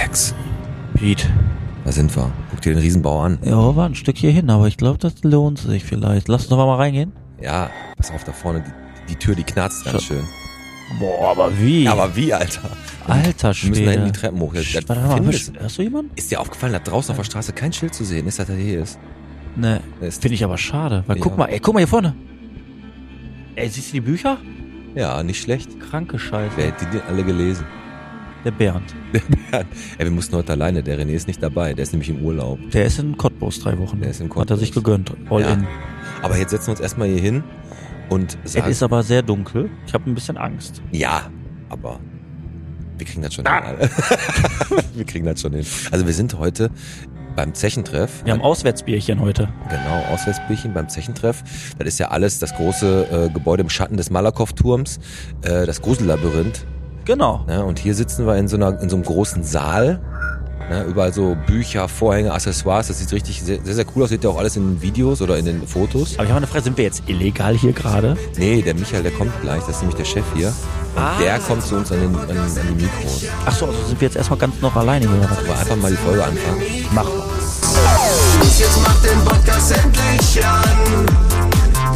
Alex, Pete. da sind wir. Guck dir den Riesenbau an. Ja, war ein Stück hier hin, aber ich glaube, das lohnt sich vielleicht. Lass uns doch mal reingehen. Ja, pass auf da vorne, die, die Tür, die knarzt ganz schön. Boah, aber wie? Aber wie, Alter? Alter Wir müssen da hinten die Schwede. Treppen hoch. Das Warte mal, hörst, hörst du jemanden? ist dir aufgefallen, dass draußen auf der Straße kein Schild zu sehen ist, dass er hier ist? Ne, Ist- finde ich aber schade. Weil Ja. guck mal, ey, guck mal hier vorne. Ey, siehst du die Bücher? Ja, nicht schlecht. Kranke Scheiße. Wer hätte die denn alle gelesen? Der Bernd. Ey, wir mussten heute alleine. Der René ist nicht dabei. Der ist nämlich im Urlaub. Der ist in Cottbus drei Wochen. Der ist in Hat er Cottbus. sich gegönnt. All Ja. in. Aber jetzt setzen wir uns erstmal hier hin und Es sagen. ist aber sehr dunkel. Ich habe ein bisschen Angst. ja, aber wir kriegen das schon Ah. hin. Wir kriegen das schon hin. Also wir sind heute beim Zechentreff. Wir haben Auswärtsbierchen heute. Genau, Auswärtsbierchen beim Zechentreff. Das ist ja alles das große äh, Gebäude im Schatten des Malakow-Turms, äh, das Grusellabyrinth. Genau. Ne? Und hier sitzen wir in so, einer, in so einem großen Saal. Ne? Überall so Bücher, Vorhänge, Accessoires. Das sieht richtig sehr, sehr, sehr cool aus. Seht ihr auch alles in den Videos oder in den Fotos. Aber ich habe eine Frage, sind wir jetzt illegal hier gerade? Nee, der Michael, der kommt gleich. Das ist nämlich der Chef hier. Und Ah. der kommt zu uns an, den, an, an die Mikros. Ach so, also sind wir jetzt erstmal ganz noch alleine hier. Aber einfach mal die Folge anfangen. Mach mal. Jetzt macht den Podcast endlich an.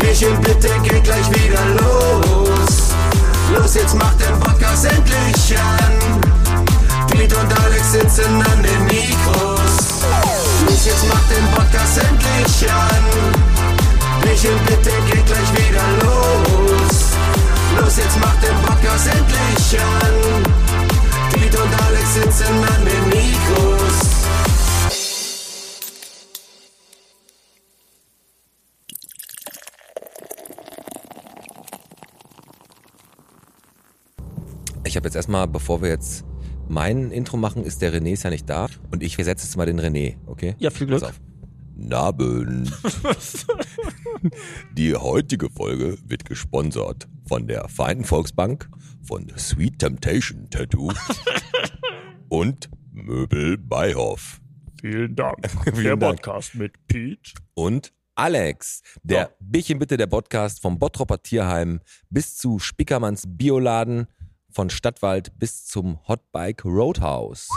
Michel, bitte geht gleich wieder los. Los, jetzt macht den Podcast endlich an. Piet und Alex sitzen an den Mikros. Los, jetzt macht den Podcast endlich an. Michel, bitte geht gleich wieder los. Los, jetzt macht den Podcast endlich an. Piet und Alex sitzen an den Mikros. Ich habe jetzt erstmal, bevor wir jetzt mein Intro machen, ist der René ist ja nicht da. Und ich versetze jetzt mal den René, okay? Ja, viel Glück. Pass auf. Nabend. Die heutige Folge wird gesponsert von der Vereinten Volksbank, von Sweet Temptation Tattoo und Möbel Beihoff. Vielen Dank. Vielen Dank. Podcast mit Pete. Und Alex, der Bierchen bitte der Podcast vom Bottropper Tierheim bis zu Spickermanns Bioladen, von Stadtwald bis zum Hotbike Roadhouse.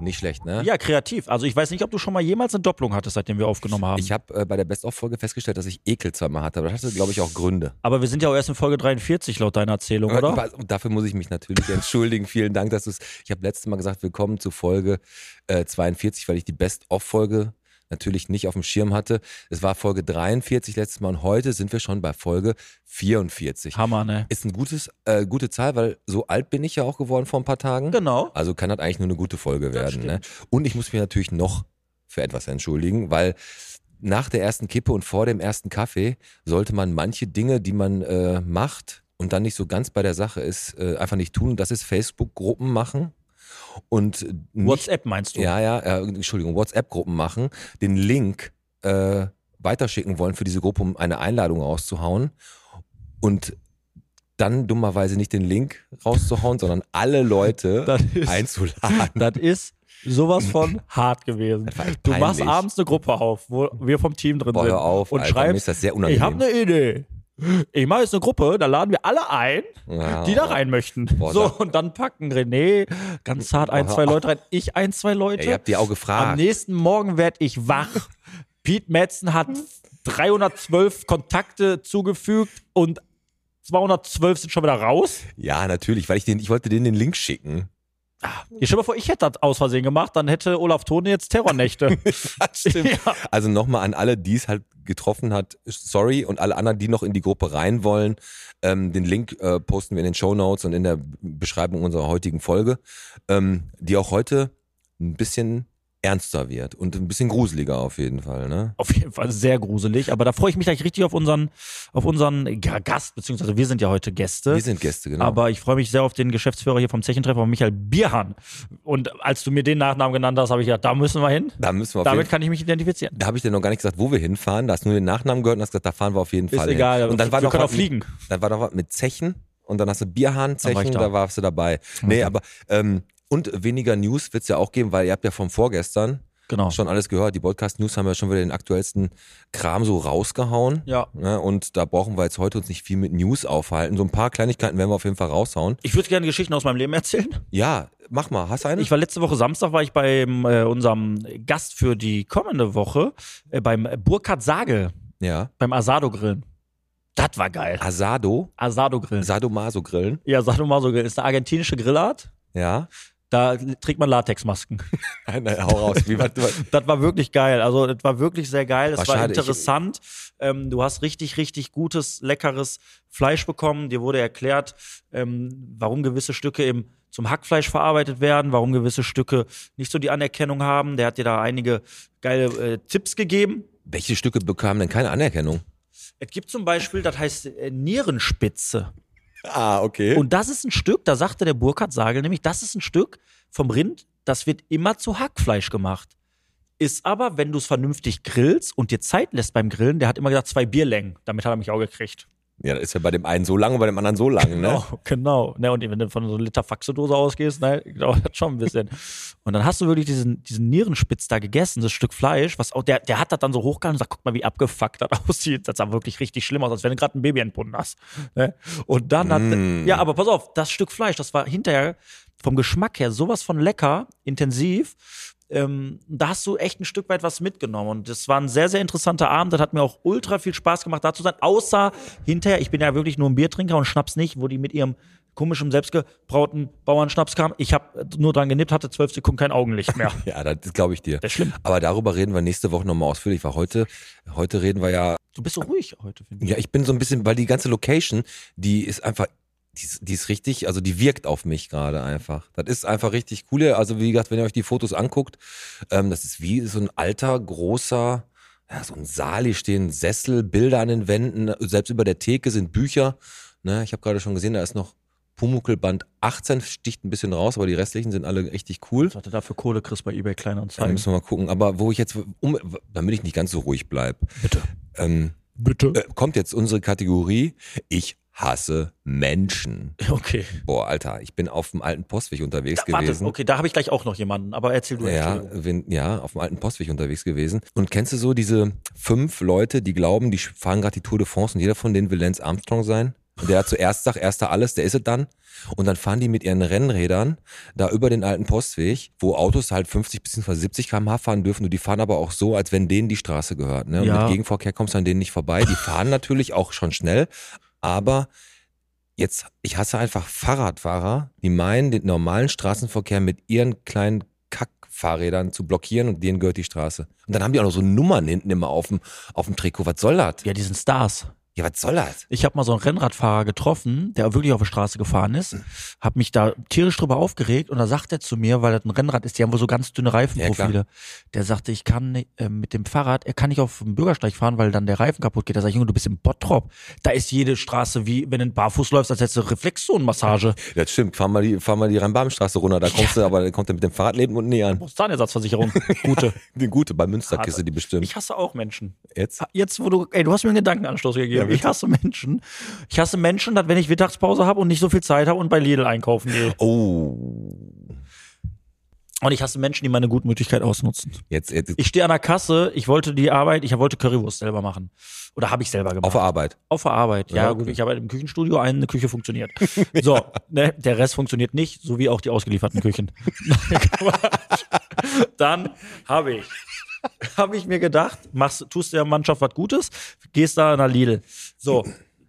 Nicht schlecht, ne? Ja, kreativ. Also ich weiß nicht, ob du schon mal jemals eine Doppelung hattest, seitdem wir aufgenommen haben. Ich habe äh, bei der Best-of-Folge festgestellt, dass ich Ekel zweimal hatte, aber das hatte, glaube ich, auch Gründe. Aber wir sind ja auch erst in Folge 43 laut deiner Erzählung, oder? Und dafür muss ich mich natürlich entschuldigen. Vielen Dank, dass du es. Ich habe letztes Mal gesagt, willkommen zu Folge äh, 42, weil ich die Best-of-Folge natürlich nicht auf dem Schirm hatte. Es war Folge 43 letztes Mal und heute sind wir schon bei Folge 44. Hammer, ne? Ist ein gutes, äh, gute Zahl, weil so alt bin ich ja auch geworden vor ein paar Tagen. Genau. Also kann das eigentlich nur eine gute Folge werden. Ne? Und ich muss mich natürlich noch für etwas entschuldigen, weil nach der ersten Kippe und vor dem ersten Kaffee sollte man manche Dinge, die man äh, macht und dann nicht so ganz bei der Sache ist, äh, einfach nicht tun. Und das ist Facebook-Gruppen machen und nicht, WhatsApp meinst du? ja, ja, äh, Entschuldigung, WhatsApp-Gruppen machen, den Link äh, weiterschicken wollen für diese Gruppe, um eine Einladung rauszuhauen und dann dummerweise nicht den Link rauszuhauen, sondern alle Leute Das ist- einzuladen. Das ist sowas von hart gewesen. echt Du machst abends eine Gruppe auf, wo wir vom Team drin Boah, sind. auf, und Alter, schreibst, ich habe eine Idee. Ich mache jetzt eine Gruppe, da laden wir alle ein, Ja. die da rein möchten. Boah, so, und dann packen René ganz zart ein, zwei. Leute rein, ich ein, zwei Leute. Ey, ihr habt die auch Am gefragt. nächsten Morgen werd ich wach. Pete Metzen hat 312 Kontakte zugefügt und 212 sind schon wieder raus. Ja, natürlich, weil ich den, ich wollte denen den Link schicken. Ich stell dir mal vor, ich hätte das aus Versehen gemacht, dann hätte Olaf Tone jetzt Terrornächte. Das stimmt. Ja. Also nochmal an alle, die es halt getroffen hat, sorry. Und alle anderen, die noch in die Gruppe rein wollen, ähm, den Link äh, posten wir in den Show Notes und in der Beschreibung unserer heutigen Folge, ähm, die auch heute ein bisschen ernster wird und ein bisschen gruseliger auf jeden Fall. Ne? Auf jeden Fall sehr gruselig, aber da freue ich mich gleich richtig auf unseren, auf unseren Gast, beziehungsweise wir sind ja heute Gäste. Wir sind Gäste, genau. Aber ich freue mich sehr auf den Geschäftsführer hier vom Zechentreffer, Michael Bierhahn. Und als du mir den Nachnamen genannt hast, habe ich gedacht, da müssen wir hin. da müssen wir Damit kann ich mich identifizieren. Da habe ich dir noch gar nicht gesagt, wo wir hinfahren. Da hast du nur den Nachnamen gehört und hast gesagt, da fahren wir auf jeden Ist Fall egal, hin. Und dann war wir noch können auch fliegen. Mit, dann war noch was mit Zechen und dann hast du Bierhahn, war Zechen, da. da warst du dabei. Nee, aber ähm, und weniger News wird's ja auch geben, weil ihr habt ja vom vorgestern Genau. Schon alles gehört. Die Podcast News haben ja schon wieder den aktuellsten Kram so rausgehauen. Ja. Ne? Und da brauchen wir jetzt heute uns nicht viel mit News aufhalten. So ein paar Kleinigkeiten werden wir auf jeden Fall raushauen. Ich würde gerne Geschichten aus meinem Leben erzählen. Ja, mach mal. Hast du eine? Ich war letzte Woche Samstag, war ich bei äh, unserem Gast für die kommende Woche, äh, beim Burkhard Sage, ja. beim Asado Grillen. Das war geil. Asado. Asado Grillen. Sadomaso grillen. Ja, Asado Maso Grill ist eine argentinische Grillart. Ja. Da trägt man Latexmasken. Nein, nein, hau raus. Wie, was, was, Das war wirklich geil. Also, das war wirklich sehr geil. Es War war interessant. ähm, du hast richtig, richtig gutes, leckeres Fleisch bekommen. Dir wurde erklärt, ähm, warum gewisse Stücke eben zum Hackfleisch verarbeitet werden, warum gewisse Stücke nicht so die Anerkennung haben. Der hat dir da einige geile äh, Tipps gegeben. welche Stücke bekamen denn keine Anerkennung? Es gibt zum Beispiel, das heißt äh, Nierenspitze. Ah, okay. Und das ist ein Stück, da sagte der Burkhard Sagel nämlich, das ist ein Stück vom Rind, das wird immer zu Hackfleisch gemacht. Ist aber, wenn du es vernünftig grillst und dir Zeit lässt beim Grillen, der hat immer gesagt, zwei Bierlängen. Damit hat er mich auch gekriegt. Ja, das ist ja bei dem einen so lang und bei dem anderen so lang, ne? Genau, genau. Ne, und wenn du von so einer Liter Faxedose ausgehst, ne, dauert das schon ein bisschen. und dann hast du wirklich diesen, diesen Nierenspitz da gegessen, das Stück Fleisch, was auch, der, der hat das dann so hochgehalten und sagt, guck mal, wie abgefuckt das aussieht. Das sah wirklich richtig schlimm aus, als wenn du gerade ein Baby entbunden hast. Ne? Und dann hat, Mm. ja, aber pass auf, das Stück Fleisch, das war hinterher vom Geschmack her sowas von lecker, intensiv. Ähm, da hast du echt ein Stück weit was mitgenommen. Und das war ein sehr, sehr interessanter Abend. Das hat mir auch ultra viel Spaß gemacht, da zu sein. Außer hinterher, ich bin ja wirklich nur ein Biertrinker und Schnaps nicht, wo die mit ihrem komischen, selbstgebrauten Bauernschnaps kamen. Ich habe nur dran genippt, hatte zwölf Sekunden kein Augenlicht mehr. Ja, das glaube ich dir. Das ist schlimm. Aber darüber reden wir nächste Woche nochmal ausführlich, weil heute, heute reden wir ja, Du bist so ruhig heute, finde ich. ja, ich bin so ein bisschen, weil die ganze Location, die ist einfach, die ist, die ist richtig, also die wirkt auf mich gerade einfach. Das ist einfach richtig cool. Also wie gesagt, wenn ihr euch die Fotos anguckt, ähm, das ist wie so ein alter, großer, ja, so ein Saal, hier stehen Sessel, Bilder an den Wänden, selbst über der Theke sind Bücher. Ne, ich habe gerade schon gesehen, da ist noch Pumuckelband 18, sticht ein bisschen raus, aber die restlichen sind alle richtig cool. Was du da für Kohle kriegst bei eBay Da Kleinanzeigen. müssen wir mal gucken. Aber wo ich jetzt, um, damit ich nicht ganz so ruhig bleib, Bitte. ähm, Bitte. äh, kommt jetzt unsere Kategorie. Ich hasse Menschen. Okay. Boah, Alter, ich bin auf dem alten Postweg unterwegs Warte, gewesen. okay, da habe ich gleich auch noch jemanden, aber erzähl du. Ja, wenn, ja, auf dem alten Postweg unterwegs gewesen. Und kennst du so diese fünf Leute, die glauben, die fahren gerade die Tour de France und jeder von denen will Lance Armstrong sein? Und der zuerst sagt, erster alles, der ist es dann. Und dann fahren die mit ihren Rennrädern da über den alten Postweg, wo Autos halt 50 bzw. 70 km/h fahren dürfen. Und die fahren aber auch so, als wenn denen die Straße gehört. Ne? Und Ja. mit Gegenverkehr kommst du an denen nicht vorbei. Die fahren natürlich auch schon schnell. Aber jetzt, ich hasse einfach Fahrradfahrer, die meinen, den normalen Straßenverkehr mit ihren kleinen Kackfahrrädern zu blockieren und denen gehört die Straße. Und dann haben die auch noch so Nummern hinten immer auf dem, auf dem Trikot. Was soll das? Ja, die sind Stars. Ja, was soll das? Ich habe mal so einen Rennradfahrer getroffen, der wirklich auf der Straße gefahren ist, habe mich da tierisch drüber aufgeregt und da sagt er zu mir, weil das ein Rennrad ist, die haben wohl so ganz dünne Reifenprofile. der sagte, ich kann nicht, äh, mit dem Fahrrad, er kann nicht auf dem Bürgersteig fahren, weil dann der Reifen kaputt geht. Da sag ich, Junge, du bist im Bottrop. Da ist jede Straße wie, wenn du barfuß läufst, als hättest du Reflexzonenmassage. Ja, das stimmt. Fahr mal die, fahr mal die Rhein-Baben-Straße runter. Da kommst du, aber da kommt er mit dem Fahrradleben unten nie an. Zahnersatzversicherung. Gute. Die gute, bei Münster kriegst du die bestimmt. Ich hasse auch Menschen. Jetzt? Jetzt, wo du, ey, du hast mir einen Gedankenanstoß gegeben. Ja, bitte. ich hasse Menschen. Ich hasse Menschen, dass wenn ich Mittagspause habe und nicht so viel Zeit habe und bei Lidl einkaufen gehe. Oh. Und ich hasse Menschen, die meine Gutmütigkeit ausnutzen. Jetzt, jetzt Ich stehe an der Kasse, ich wollte die Arbeit, ich wollte Currywurst selber machen. Oder habe ich selber gemacht. auf der Arbeit. Auf der Arbeit. Ja, Ja, gut, okay. ich arbeite im Küchenstudio, eine Küche funktioniert. So, ne, der Rest funktioniert nicht, so wie auch die ausgelieferten Küchen. Dann habe ich, habe ich mir gedacht, machst, tust der Mannschaft was Gutes, gehst da an der Lidl. So,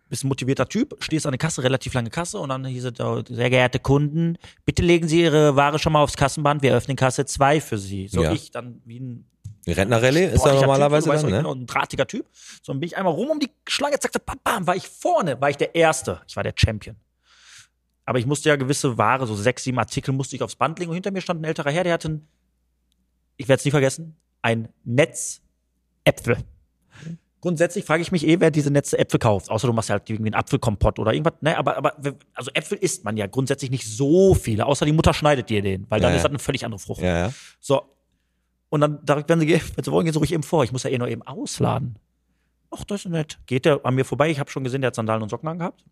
bist ein motivierter Typ, stehst an der Kasse, relativ lange Kasse und dann hieß es, da, sehr geehrte Kunden, bitte legen Sie Ihre Ware schon mal aufs Kassenband, wir öffnen Kasse 2 für Sie. So, Ja. ich dann wie ein Rentnerrallye ist ja sportlicher normalerweise typ, dann, ne? auch ein drahtiger Typ. So, dann bin ich einmal rum um die Schlange, zack, zack, bam, bam, war ich vorne, war ich der Erste. Ich war der Champion. Aber ich musste ja gewisse Ware, so sechs, sieben Artikel, musste ich aufs Band legen und hinter mir stand ein älterer Herr, der hatte ein, ich werde es nie vergessen, ein Netz Äpfel. Grundsätzlich frage ich mich eh, wer diese Netze Äpfel kauft. Außer du machst halt irgendwie einen Apfelkompott oder irgendwas. Ne, aber, aber, also Äpfel isst man ja grundsätzlich nicht so viele, außer die Mutter schneidet dir den, weil dann Ja, ist das eine völlig andere Frucht. Ja, ja. So. Und dann wenn sie, wenn sie wollen, gehen sie ruhig eben vor. Ich muss ja eh nur eben ausladen. Ach, das ist nett. Geht der an mir vorbei? Ich habe schon gesehen, der hat Sandalen und Socken angehabt.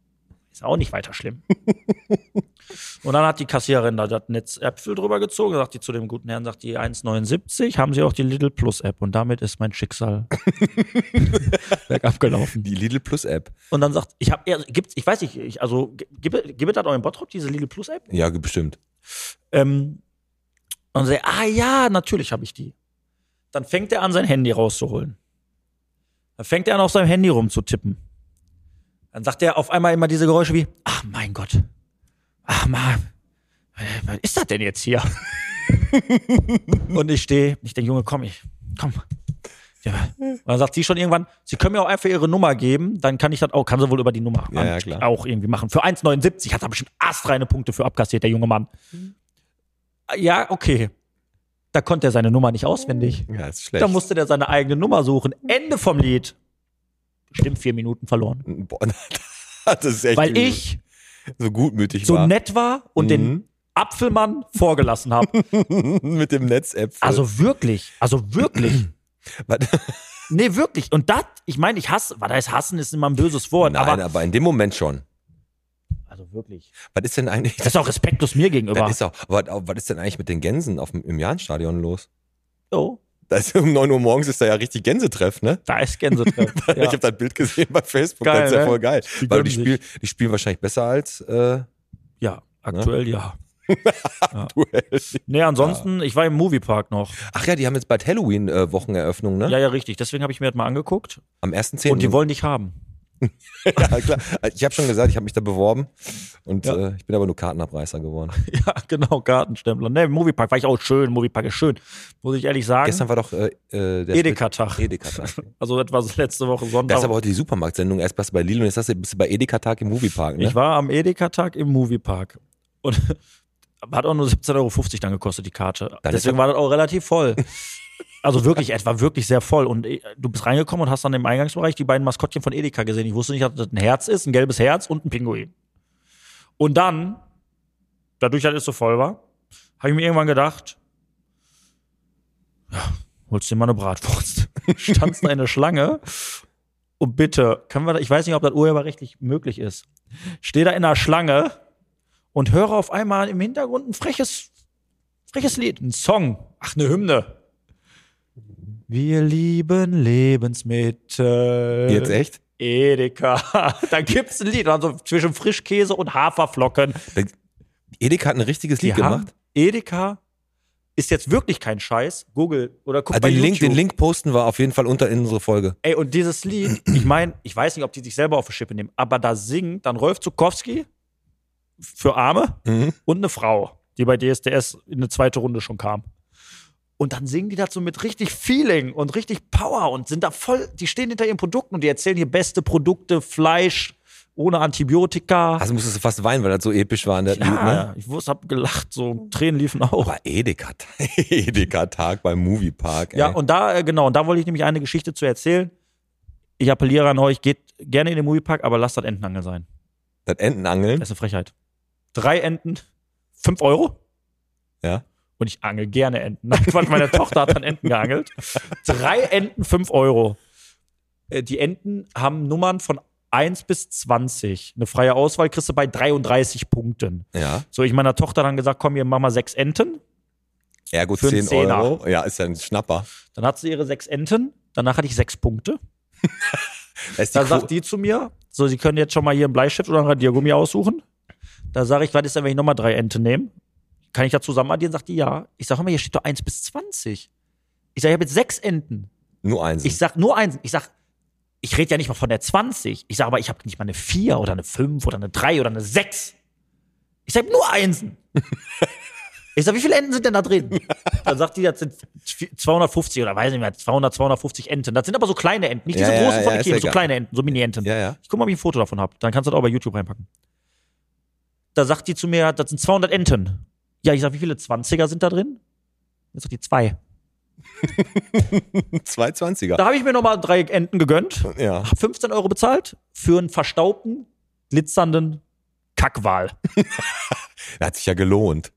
Ist auch nicht weiter schlimm. und dann hat die Kassiererin da das Netz Äpfel drüber gezogen, sagt die zu dem guten Herrn, sagt die 1,79, haben sie auch die Lidl Plus App und damit ist mein Schicksal bergab gelaufen. Die Lidl Plus App. Und dann sagt, ich habe, gibt's, ich weiß nicht, ich, also gibt gibt es das auch in Bottrop, diese Lidl Plus App? Ja, bestimmt. Ähm, und sagt, ah ja, natürlich habe ich die. Dann fängt er an, sein Handy rauszuholen. Dann fängt er an, auf seinem Handy rumzutippen. Dann sagt er auf einmal immer diese Geräusche wie, ach mein Gott, ach Mann, was ist das denn jetzt hier? und ich stehe, ich denke, Junge, komm, ich, komm. Ja. Und dann sagt sie schon irgendwann, sie können mir auch einfach ihre Nummer geben, dann kann ich das auch, kann sie wohl über die Nummer Ja, ja, auch irgendwie machen. Für 1,79 hat er bestimmt astreine Punkte für abkassiert, der junge Mann. Ja, okay. Da konnte er seine Nummer nicht auswendig. Ja, ist schlecht. Da musste der seine eigene Nummer suchen. Ende vom Lied. Bestimmt vier Minuten verloren. Boah, das ist echt Weil ich so gutmütig so war. nett war und den Apfelmann vorgelassen habe. mit dem Netz-App. Also wirklich, also wirklich. Nee, wirklich. Und das, ich meine, ich hasse, was heißt hassen, ist immer ein böses Wort, Nein, aber aber, in dem Moment schon. also wirklich. Was ist denn eigentlich? Das ist auch respektlos mir gegenüber. Das ist auch, aber was ist denn eigentlich mit den Gänsen auf dem, im Jahnstadion los? so, Da ist um 9 Uhr morgens ist da ja richtig Gänsetreff, ne? da ist Gänsetreff. Ich ja. habe das Bild gesehen bei Facebook, Geil, das ist ja ne? voll geil. Die Weil die, spiel, die spielen wahrscheinlich besser als äh, ja, aktuell ja. Duell. Nee, ansonsten, ich war im Moviepark noch. Ach ja, die haben jetzt bald Halloween-Wocheneröffnung, ne? Ja, ja, richtig. Deswegen habe ich mir das mal angeguckt. Am 1.10. Und die wollen dich haben. ja, klar. Ich habe schon gesagt, ich habe mich da beworben und Ja. äh, ich bin aber nur Kartenabreißer geworden. Ja, genau, Gartenstempler. Ne, Moviepark war ich auch schön. Moviepark ist schön. Muss ich ehrlich sagen. Gestern war doch äh, äh, der Edeka-Tag. Edeka-Tag. Also das war letzte Woche Sonntag. Das ist aber heute die Supermarktsendung. Erst warst du bei Lidl und jetzt hast du- bist du bei Edeka-Tag im Moviepark, ne? Ich war am Edeka-Tag im Moviepark. Und hat auch nur 17,50 Euro dann gekostet, die Karte. Dann Deswegen war das auch relativ voll. Also wirklich, etwa wirklich sehr voll. Und äh, du bist reingekommen und hast dann im Eingangsbereich die beiden Maskottchen von Edeka gesehen. Ich wusste nicht, dass das ein Herz ist, ein gelbes Herz und ein Pinguin. Und dann, dadurch, dass es so voll war, habe ich mir irgendwann gedacht, ja, holst dir mal eine Bratwurst. Standst da in der Schlange und bitte, können wir, da- ich weiß nicht, ob das urheberrechtlich möglich ist. Steh da in der Schlange und höre auf einmal im Hintergrund ein freches, freches Lied, ein Song, ach, eine Hymne. Wir lieben Lebensmittel. Jetzt echt? Edeka. Da gibt's ein Lied, also zwischen Frischkäse und Haferflocken. Edeka hat ein richtiges Lied Die haben- gemacht. Edeka ist jetzt wirklich kein Scheiß. Google oder guck bei den, Link, den Link posten wir auf jeden Fall unter in unsere Folge. Ey, und dieses Lied, ich meine, ich weiß nicht, ob die sich selber auf die Schippe nehmen, aber da singt dann Rolf Zukowski für Arme Mhm. und eine Frau, die bei DSDS in eine zweite Runde schon kam. Und dann singen die so mit richtig Feeling und richtig Power und sind da voll, die stehen hinter ihren Produkten und die erzählen hier beste Produkte, Fleisch ohne Antibiotika. Also musstest du fast weinen, weil das so episch war in der Lied, ja, ne? ich wusste, hab gelacht, so Tränen liefen auch. Aber Edeka, Edeka-Tag beim Moviepark. Ja, ey. und da, äh, genau, und da wollte ich nämlich eine Geschichte zu erzählen. Ich appelliere an euch, geht gerne in den Moviepark, aber lasst das Entenangel sein. das Entenangeln. Das ist eine Frechheit. Drei Enten, fünf Euro. Ja. Und ich angel gerne Enten. Nein, Quatsch, meine Tochter hat dann Enten geangelt. Drei Enten, fünf Euro. Äh, Die Enten haben Nummern von 1 bis 20. Eine freie Auswahl kriegst du bei 33 Punkten. Ja. So, ich meiner Tochter dann gesagt, komm, hier, mach mal sechs Enten. Für einen 10 Zehner. Euro. Ja, ist ja ein Schnapper. Dann hat sie ihre sechs Enten. Danach hatte ich sechs Punkte. Da ist die Da Quo- sagt die zu mir, so, Sie können jetzt schon mal hier einen Bleistift oder ein Radiergummi aussuchen. Da sage ich, was ist denn, wenn ich nochmal drei Ente nehme? Kann ich da zusammen addieren? Sagt die, ja. Ich sage, mal, hier steht doch 1 bis 20. Ich sage, ich habe jetzt sechs Enten. nur eins. Ich sag nur eins. Ich sag, ich rede ja nicht mal von der 20. Ich sage aber, ich habe nicht mal eine 4 oder eine 5 oder eine 3 oder eine 6. Ich sage nur Einsen. Ich sag, wie viele Enten sind denn da drin? Dann sagt die, das sind 250 oder weiß nicht mehr, 200, 250 Enten. Das sind aber so kleine Enten, nicht Ja, diese ja, großen von ja, Ikea, so egal. kleine Enten, so Mini-Enten. ja, ja. Ich guck mal, ob ich ein Foto davon habe. Dann kannst du das auch bei YouTube reinpacken. Da sagt die zu mir, das sind 200 Enten. Ja, ich sag, wie viele 20er sind da drin? Jetzt sagt die zwei. 220er. Da habe ich mir nochmal drei Enten gegönnt, Ja. hab 15 Euro bezahlt für einen verstaubten, glitzernden Kackwal. Der hat sich ja gelohnt.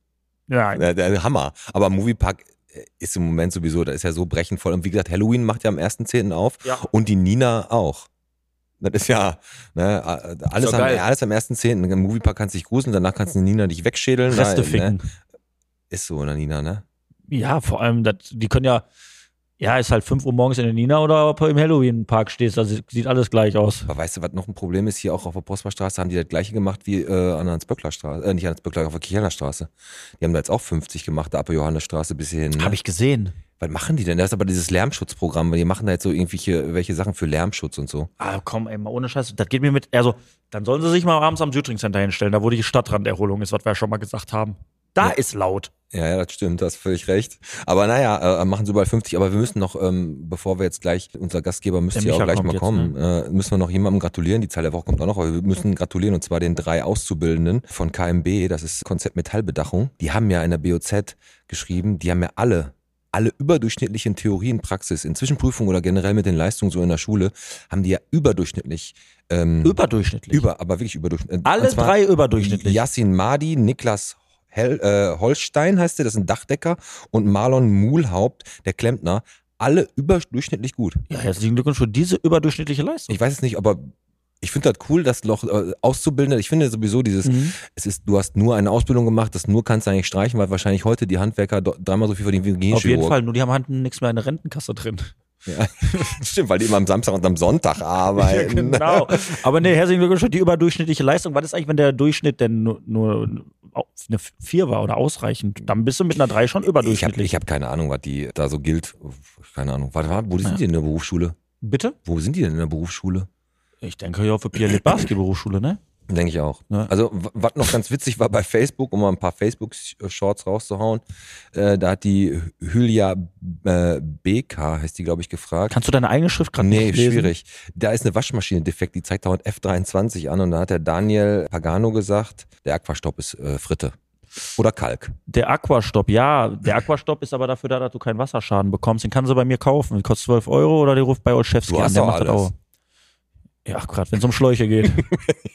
Ja, Der, der Hammer. Aber Moviepark äh, ist im Moment sowieso, da ist ja so brechend voll. Und wie gesagt, Halloween macht ja am 1.10. auf. Ja. Und die Nina auch. Das ist ja ne, alles, doch am, alles am 1.10. Im Moviepark kannst du dich gruseln, danach kannst du Nina dich wegschädeln. Reste Na, ficken. Ne? Ist so, oder Nina, ne? Ja, vor allem, das, die können ja, ja, ist halt 5 Uhr morgens in der Nina oder ob du im Halloween-Park stehst, das sieht alles gleich aus. Aber weißt du, was noch ein Problem ist? Hier auch auf der Postmarstraße haben die das gleiche gemacht wie äh, an der Hans-Böckler-Straße. Äh, nicht an der Böckler, auf der Kirchener Straße. Die haben da jetzt auch 50 gemacht, da ab der Johannesstraße bis hierhin. Ne? Habe ich gesehen. Was machen die denn? Das ist aber dieses Lärmschutzprogramm, weil die machen da jetzt so irgendwelche welche Sachen für Lärmschutz und so. Ah, komm, ey, mal ohne Scheiß. Das geht mir mit, also, dann sollen sie sich mal abends am Südring Center hinstellen, da wo die Stadtranderholung ist, was wir ja schon mal gesagt haben. Da Ja. ist laut. Ja, ja, das stimmt, du hast völlig recht. Aber naja, äh, machen sie überall 50, aber wir müssen noch, ähm, bevor wir jetzt gleich, unser Gastgeber müsste ja auch gleich mal jetzt, kommen, äh, müssen wir noch jemandem gratulieren. Die Zahl der Woche kommt auch noch, aber wir müssen gratulieren und zwar den drei Auszubildenden von KMB, das ist Konzept Metallbedachung. Die haben ja in der BOZ geschrieben, die haben ja alle alle überdurchschnittlichen Theorien, Praxis, in Zwischenprüfungen oder generell mit den Leistungen so in der Schule, haben die ja überdurchschnittlich ähm, Überdurchschnittlich. über, aber wirklich überdurchschnittlich. Alle drei überdurchschnittlich. Yassin Madi, Niklas Hel äh, Holstein heißt der, das ist ein Dachdecker und Marlon Muhlhaupt, der Klempner, alle überdurchschnittlich gut. Ja, herzlichen Glückwunsch für diese überdurchschnittliche Leistung. Ich weiß es nicht, aber ich finde das cool, dass noch äh, Auszubildende, ich finde sowieso dieses, Mhm. es ist, du hast nur eine Ausbildung gemacht, das nur kannst du eigentlich streichen, weil wahrscheinlich heute die Handwerker dreimal so viel verdienen wie ein Auf jeden. Fall, nur die haben halt nichts mehr in der Rentenkasse drin. Ja. Stimmt, weil die immer am Samstag und am Sonntag arbeiten. genau. Aber nee, herzlichen Glückwunsch die überdurchschnittliche Leistung. Was ist eigentlich, wenn der Durchschnitt denn nur, nur eine 4 war oder ausreichend? Dann bist du mit einer 3 schon Ich habe überdurchschnittlich. ich hab keine Ahnung, was die da so gilt. Keine Ahnung. Warte wo sind die in der Berufsschule? Bitte? Wo sind die denn in der Berufsschule? Ich denke ja für Pierre Litbarski Berufsschule, ne? Denke ich auch. Ja. Also, was noch ganz witzig war bei Facebook, um mal ein paar Facebook-Shorts rauszuhauen, äh, da hat die Hülya äh, BK, heißt die, glaube ich, gefragt. Kannst du deine eigene Schrift gerade Nee, nicht lesen? schwierig. Da ist eine Waschmaschine defekt, die zeigt dauernd F23 an und da hat der Daniel Pagano gesagt, der Aquastopp ist äh, Fritte. Oder Kalk. Der Aquastopp, ja, der Aquastopp ist aber dafür da, dass du keinen Wasserschaden bekommst. Den kannst du bei mir kaufen. Kostet 12 Euro oder der ruft bei Olszewski an. Der macht das alles. auch. Ja, gerade wenn es um Schläuche geht.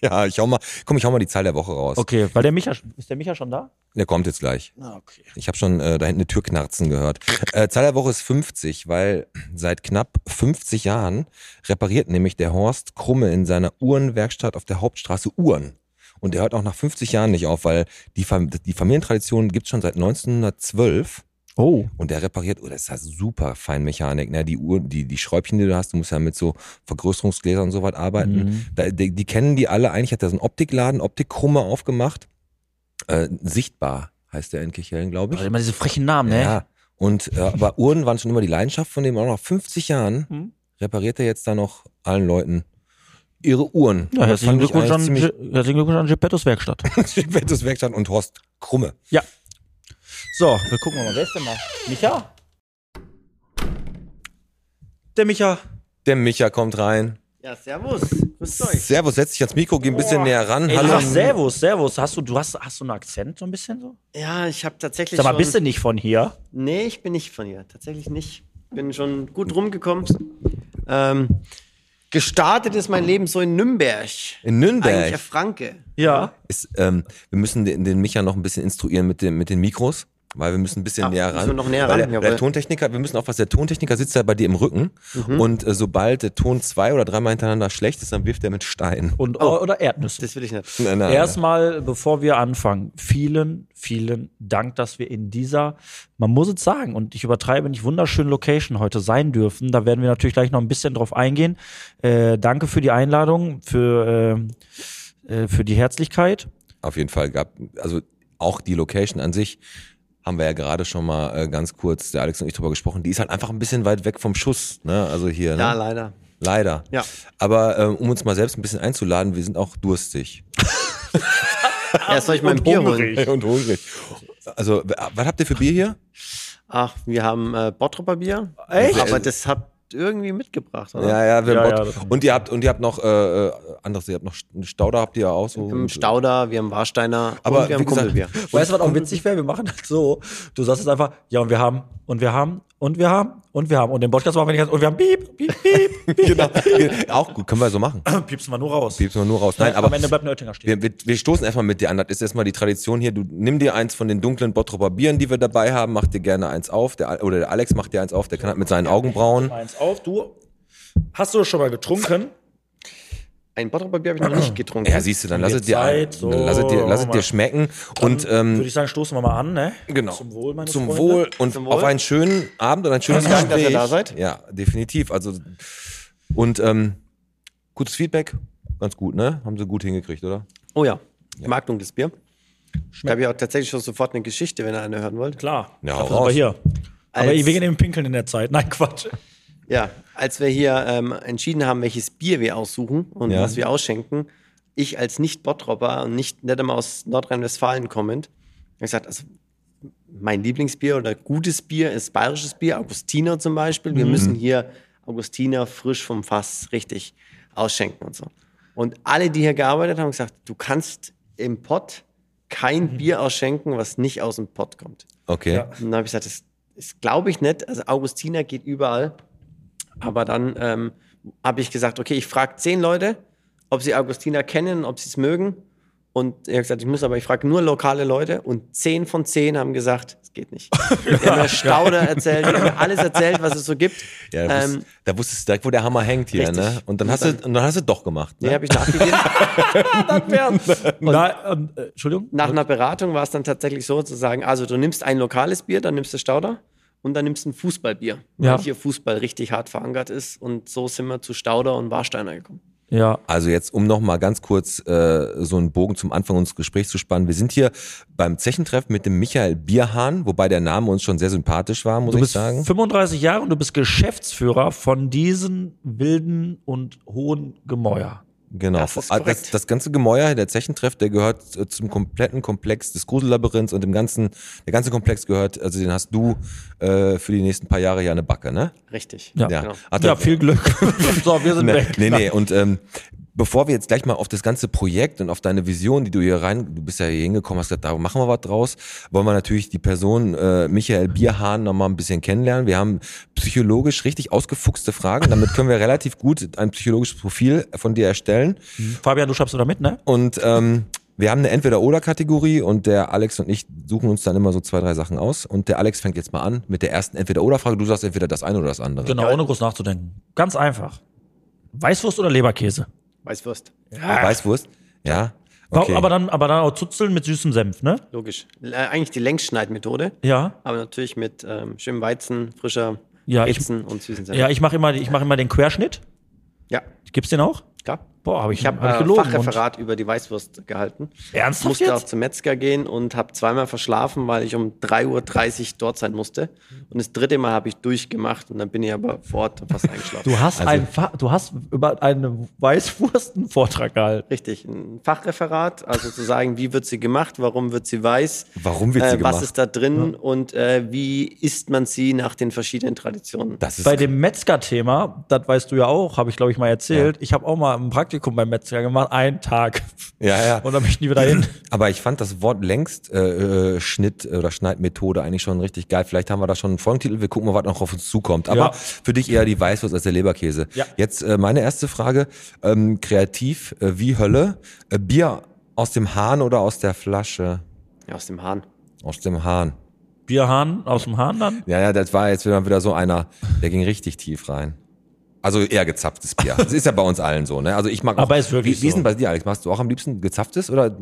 Ja, ich hau mal, komm, ich hau mal die Zahl der Woche raus. Okay, weil der Micha, ist der Micha schon da? Der kommt jetzt gleich. Ah, okay. Ich habe schon äh, da hinten eine Tür knarzen gehört. Äh, Zahl der Woche ist 50, weil seit knapp 50 Jahren repariert nämlich der Horst Krumme in seiner Uhrenwerkstatt auf der Hauptstraße Uhren. Und er hört auch nach 50 Jahren nicht auf, weil die, Fam die Familientradition gibt's schon seit 1912. Oh. Und der repariert, oh, das ist ja super Feinmechanik, ne? Die Uhr, die, die Schräubchen, die du hast, du musst ja mit so Vergrößerungsgläsern und so was arbeiten. Mhm. Da, die, die kennen die alle. Eigentlich hat er so einen Optikladen, Optikkrumme aufgemacht. Äh, sichtbar heißt der in Kichellen, glaube ich. Also immer diese frechen Namen, ne? Ja. Und äh, aber Uhren waren schon immer die Leidenschaft von dem. Auch nach 50 Jahren Mhm. repariert er jetzt da noch allen Leuten ihre Uhren. Ja, herzlichen Glückwunsch, an, herzlichen Glückwunsch an Geppettos Werkstatt. Ventus Werkstatt und Horst Krumme. ja. So, wir gucken mal, wer ist denn da? Micha? Der Micha. Der Micha kommt rein. Ja, servus. Grüßt euch. Servus, setz dich ans Mikro, geh ein bisschen näher ran. Ey, Hallo. Hallo. Servus, Servus. Hast du, du hast, hast du einen Akzent so ein bisschen so? Ja, ich habe tatsächlich Sag mal, schon... bist du nicht von hier? Nee, ich bin nicht von hier. Tatsächlich nicht. Bin schon gut rumgekommen. Ähm, gestartet ist mein Leben so in Nürnberg. In Eigentlich Nürnberg. ein Franke. Ja. Ist, ähm, wir müssen den, den Micha noch ein bisschen instruieren mit, dem, mit den Mikros. Weil wir müssen ein bisschen Ah, näher müssen ran. wir noch näher weil ran, der, der. Tontechniker, wir müssen aufpassen, der Tontechniker sitzt ja bei dir im Rücken. Mhm. Und äh, sobald der Ton zwei oder dreimal hintereinander schlecht ist, dann wirft er mit Stein. Und, Oh. Oder Erdnüsse. Das will ich nicht. Nein, nein, Erstmal, bevor wir anfangen, vielen, vielen Dank, dass wir in dieser, man muss es sagen, und ich übertreibe nicht, wunderschönen Location heute sein dürfen. Da werden wir natürlich gleich noch ein bisschen drauf eingehen. Äh, danke für die Einladung, für, äh, äh, für die Herzlichkeit. auf jeden Fall gab, also auch die Location an sich haben wir ja gerade schon mal äh, ganz kurz, der Alex und ich drüber gesprochen, die ist halt einfach ein bisschen weit weg vom Schuss, ne? Also hier, ne? Ja, leider. Leider. Ja. Aber ähm, um uns mal selbst ein bisschen einzuladen, wir sind auch durstig. Ja, soll ich mein Und Bier hungrig. holen? Und hungrig. Also, was habt ihr für Bier hier? Ach, wir haben äh, Bottropper Bier. Echt? Aber das habt irgendwie mitgebracht, oder? Ja, ja, wir Ja, haben ja, Und ihr habt und ihr habt noch äh, äh, anderes, ihr habt noch einen Stauder habt ihr ja auch so. Wir haben Stauder, wir haben Warsteiner Aber und wir haben Kumpelbier. Weißt du, was auch witzig wäre? Wir machen das so. Du sagst es einfach, ja, und wir haben, und wir haben, und wir haben, und wir haben. Und den Podcast machen wir nicht ganz, und wir haben piep, piep, piep, piep. genau. auch gut, können wir so machen. Piepsen wir nur raus. Piepsen wir nur raus. Nein, aber Am Ende bleibt ein Oettinger stehen. wir, wir, wir stoßen erstmal mit dir an. Das ist erstmal die Tradition hier. Du nimm dir eins von den dunklen Bottroper Bieren, die wir dabei haben, mach dir gerne eins auf. Der, oder der Alex macht dir eins auf, der kann halt mit seinen Augenbrauen. Eins auf, du. Hast du das schon mal getrunken? Ein Bottroper Bier habe ich noch nicht getrunken. Ja, siehst du, dann lass es dir, Zeit, so, dann lass es dir, lass es dir schmecken. Und ähm, Würde ich sagen, stoßen wir mal an, ne? Genau. Zum Wohl, meine Zum Freunde. Wohl und Zum Wohl. auf einen schönen Abend und ein schönes Vielen Dank, dass Gespräch. ihr da seid. Ja, definitiv. Also und ähm, gutes Feedback, ganz gut, ne? Haben sie gut hingekriegt, oder? Oh ja, ich mag dunkles Bier. Ich habe ja auch tatsächlich schon sofort eine Geschichte, wenn ihr eine hören wollt. Klar. Ja, dafür sind wir hier. Aber wegen dem Pinkeln in der Zeit. Nein, Quatsch. Ja, als wir hier ähm, entschieden haben, welches Bier wir aussuchen und Ja. was wir ausschenken, ich als Nicht-Bottropper und nicht, nicht einmal aus Nordrhein-Westfalen kommend, habe gesagt, also mein Lieblingsbier oder gutes Bier ist bayerisches Bier, Augustiner zum Beispiel. Wir müssen hier Augustiner frisch vom Fass richtig ausschenken und so. Und alle, die hier gearbeitet haben, haben gesagt, du kannst im Pott kein Bier ausschenken, was nicht aus dem Pott kommt. Okay. Ja. Und dann habe ich gesagt, das, das glaube ich nicht. Also Augustiner geht überall. Aber dann ähm, habe ich gesagt, okay, ich frage zehn Leute, ob sie Augustiner kennen, ob sie es mögen. Und er hat gesagt, ich muss aber, ich frage nur lokale Leute. Und zehn von zehn haben gesagt, es geht nicht. Die haben mir Stauder erzählt, die haben mir alles erzählt, was es so gibt. Ja, da, ähm, wusst, da wusstest du direkt, wo der Hammer hängt hier, Richtig. ne? Und dann Und hast du und dann hast du doch gemacht. nee, Ne? habe ich nachgegeben. Na, ähm, äh, Entschuldigung? Nach einer Beratung war es dann tatsächlich so zu sagen, also du nimmst ein lokales Bier, dann nimmst du Stauder und dann nimmst du ein Fußballbier, weil Ja. hier Fußball richtig hart verankert ist und so sind wir zu Stauder und Warsteiner gekommen. Ja. Also jetzt, um noch mal ganz kurz äh, so einen Bogen zum Anfang unseres Gesprächs zu spannen. Wir sind hier beim Zechentreff mit dem Michael Bierhahn, wobei der Name uns schon sehr sympathisch war, muss Du ich bist sagen. 35 Jahre und du bist Geschäftsführer von diesen wilden und hohen Gemäuer. Genau. Das Ah, das, das ganze Gemäuer, der Zechentreff, der gehört äh, zum kompletten Komplex des Grusellabyrinths und dem ganzen, der ganze Komplex gehört, also den hast du äh, für die nächsten paar Jahre ja eine Backe, ne? Richtig. Ja. Ja. Genau. Hat ja, er- viel Glück. so, wir sind Nee, weg. nee, nee. Und ähm, bevor wir jetzt gleich mal auf das ganze Projekt und auf deine Vision, die du hier rein, du bist ja hier hingekommen, hast gesagt, da machen wir was draus, wollen wir natürlich die Person äh, Michael Bierhahn noch mal ein bisschen kennenlernen. Wir haben psychologisch richtig ausgefuchste Fragen, damit können wir relativ gut ein psychologisches Profil von dir erstellen. Fabian, du schreibst da mit, ne? Und ähm, wir haben eine Entweder-Oder-Kategorie und der Alex und ich suchen uns dann immer so zwei, drei Sachen aus. Und der Alex fängt jetzt mal an mit der ersten Entweder-Oder-Frage. Du sagst entweder das eine oder das andere. Genau, ohne groß nachzudenken. Ganz einfach. Weißwurst oder Leberkäse? Weißwurst. Weißwurst? Ja. Okay. Aber, dann, aber dann auch Zuzeln mit süßem Senf, ne? Logisch. Äh, eigentlich die Längsschneidmethode, Ja. aber natürlich mit ähm, schönem Weizen, frischer Ja, ich- Weizen und süßen Senf. Ja, ich mache immer, ich mach immer den Querschnitt. ja Gibt's den auch? klar. Boah, habe ich, Ich habe hab ich äh, gelogen. Fachreferat über die Weißwurst gehalten. Und, ernsthaft musste auch jetzt? zum Metzger gehen und habe zweimal verschlafen, weil ich um 3.30 Uhr dort sein musste. Und das dritte Mal habe ich durchgemacht und dann bin ich aber vor Ort fast eingeschlafen. Du hast, Also- ein Fa du hast über eine Weißwurst einen Vortrag gehalten. Richtig, ein Fachreferat, also zu sagen, wie wird sie gemacht, warum wird sie weiß, Warum wird sie äh, gemacht? was ist da drin und äh, wie isst man sie nach den verschiedenen Traditionen. das ist Bei dem Metzger-Thema, das weißt du ja auch, habe ich glaube ich mal erzählt. Ich habe auch mal ein Praktikum beim Metzger gemacht, einen Tag. Ja, ja. Und dann bin ich nie wieder hin. Aber ich fand das Wort längst äh, äh, Schnitt oder Schneidmethode eigentlich schon richtig geil. Vielleicht haben wir da schon einen Folgentitel. Wir gucken mal, was noch auf uns zukommt. Aber Ja. für dich eher die Weißwurst als der Leberkäse. Ja. Jetzt äh, meine erste Frage. Ähm, kreativ äh, wie Hölle. Äh, Bier aus dem Hahn oder aus der Flasche? Ja, aus dem Hahn. Aus dem Hahn. Bierhahn aus dem Hahn dann? Ja, ja, das war jetzt wieder, wieder so einer, der ging richtig tief rein. Also eher gezapftes Bier. Das ist ja bei uns allen so, ne? Also ich mag auch. Aber ist wirklich wie, wie ist so. denn bei dir, Alex? Machst du auch am liebsten gezapftes oder?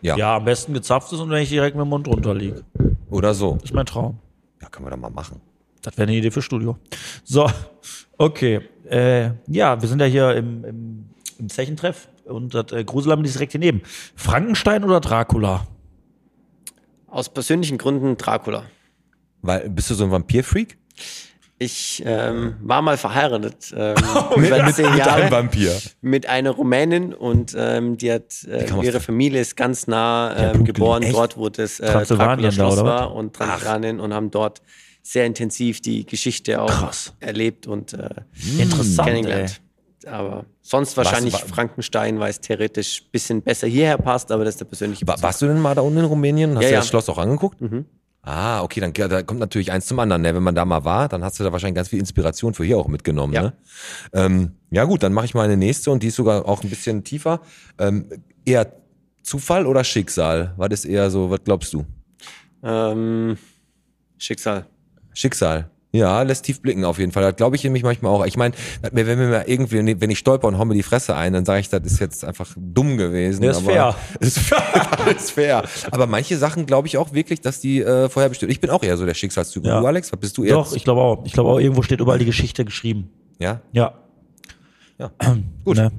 Ja. Ja, am besten gezapftes und wenn ich direkt mit dem Mund drunter liege. Oder so? Das ist mein Traum. Ja, können wir doch mal machen. Das wäre eine Idee für Studio. So, okay. Äh, ja, wir sind ja hier im, im, im Zechentreff und das äh, Gruselamt ist direkt daneben. Frankenstein oder Dracula? Aus persönlichen Gründen Dracula. Weil, bist du so ein Vampir-Freak? Ich ähm, war mal verheiratet ähm, über zehn Jahre Vampir. mit einer Rumänin und ähm, die hat äh, ihre Familie ist ganz nah ähm, Blutlinie, geboren, echt? dort wo das äh, da, Dracula-Schloss oder was? war und Transsilvanien und haben dort sehr intensiv die Geschichte auch Krass. erlebt und äh, Interessant, ey. kennengelernt. Aber sonst wahrscheinlich wa- Frankenstein, weil es theoretisch ein bisschen besser hierher passt, aber das ist der persönliche Bezug. warst du denn mal da unten in Rumänien? Hast Ja, du ja. das Schloss auch angeguckt? Ah, okay, dann da kommt natürlich eins zum anderen. Ne? Wenn man da mal war, dann hast du da wahrscheinlich ganz viel Inspiration für hier auch mitgenommen. Ja. Ne? Ähm, ja gut, dann mache ich mal eine nächste und die ist sogar auch ein bisschen tiefer. Ähm, eher Zufall oder Schicksal? Was ist eher so, was glaubst du? Ähm, Schicksal. Schicksal. Ja, lässt tief blicken auf jeden Fall. Das glaube ich nämlich manchmal auch. Ich meine, wenn mir mal irgendwie, wenn ich stolper und hau mir die Fresse ein, dann sage ich, das ist jetzt einfach dumm gewesen. Der ist aber fair. Ist fair. ist fair. Aber manche Sachen glaube ich auch wirklich, dass die äh, vorher bestimmt. Ich bin auch eher so der Schicksalstyp. Ja. Du, Alex, was bist du eher? Doch, ich glaube auch. Ich glaube auch, irgendwo steht überall die Geschichte geschrieben. Ja. Ja. Ja. Gut. Ne?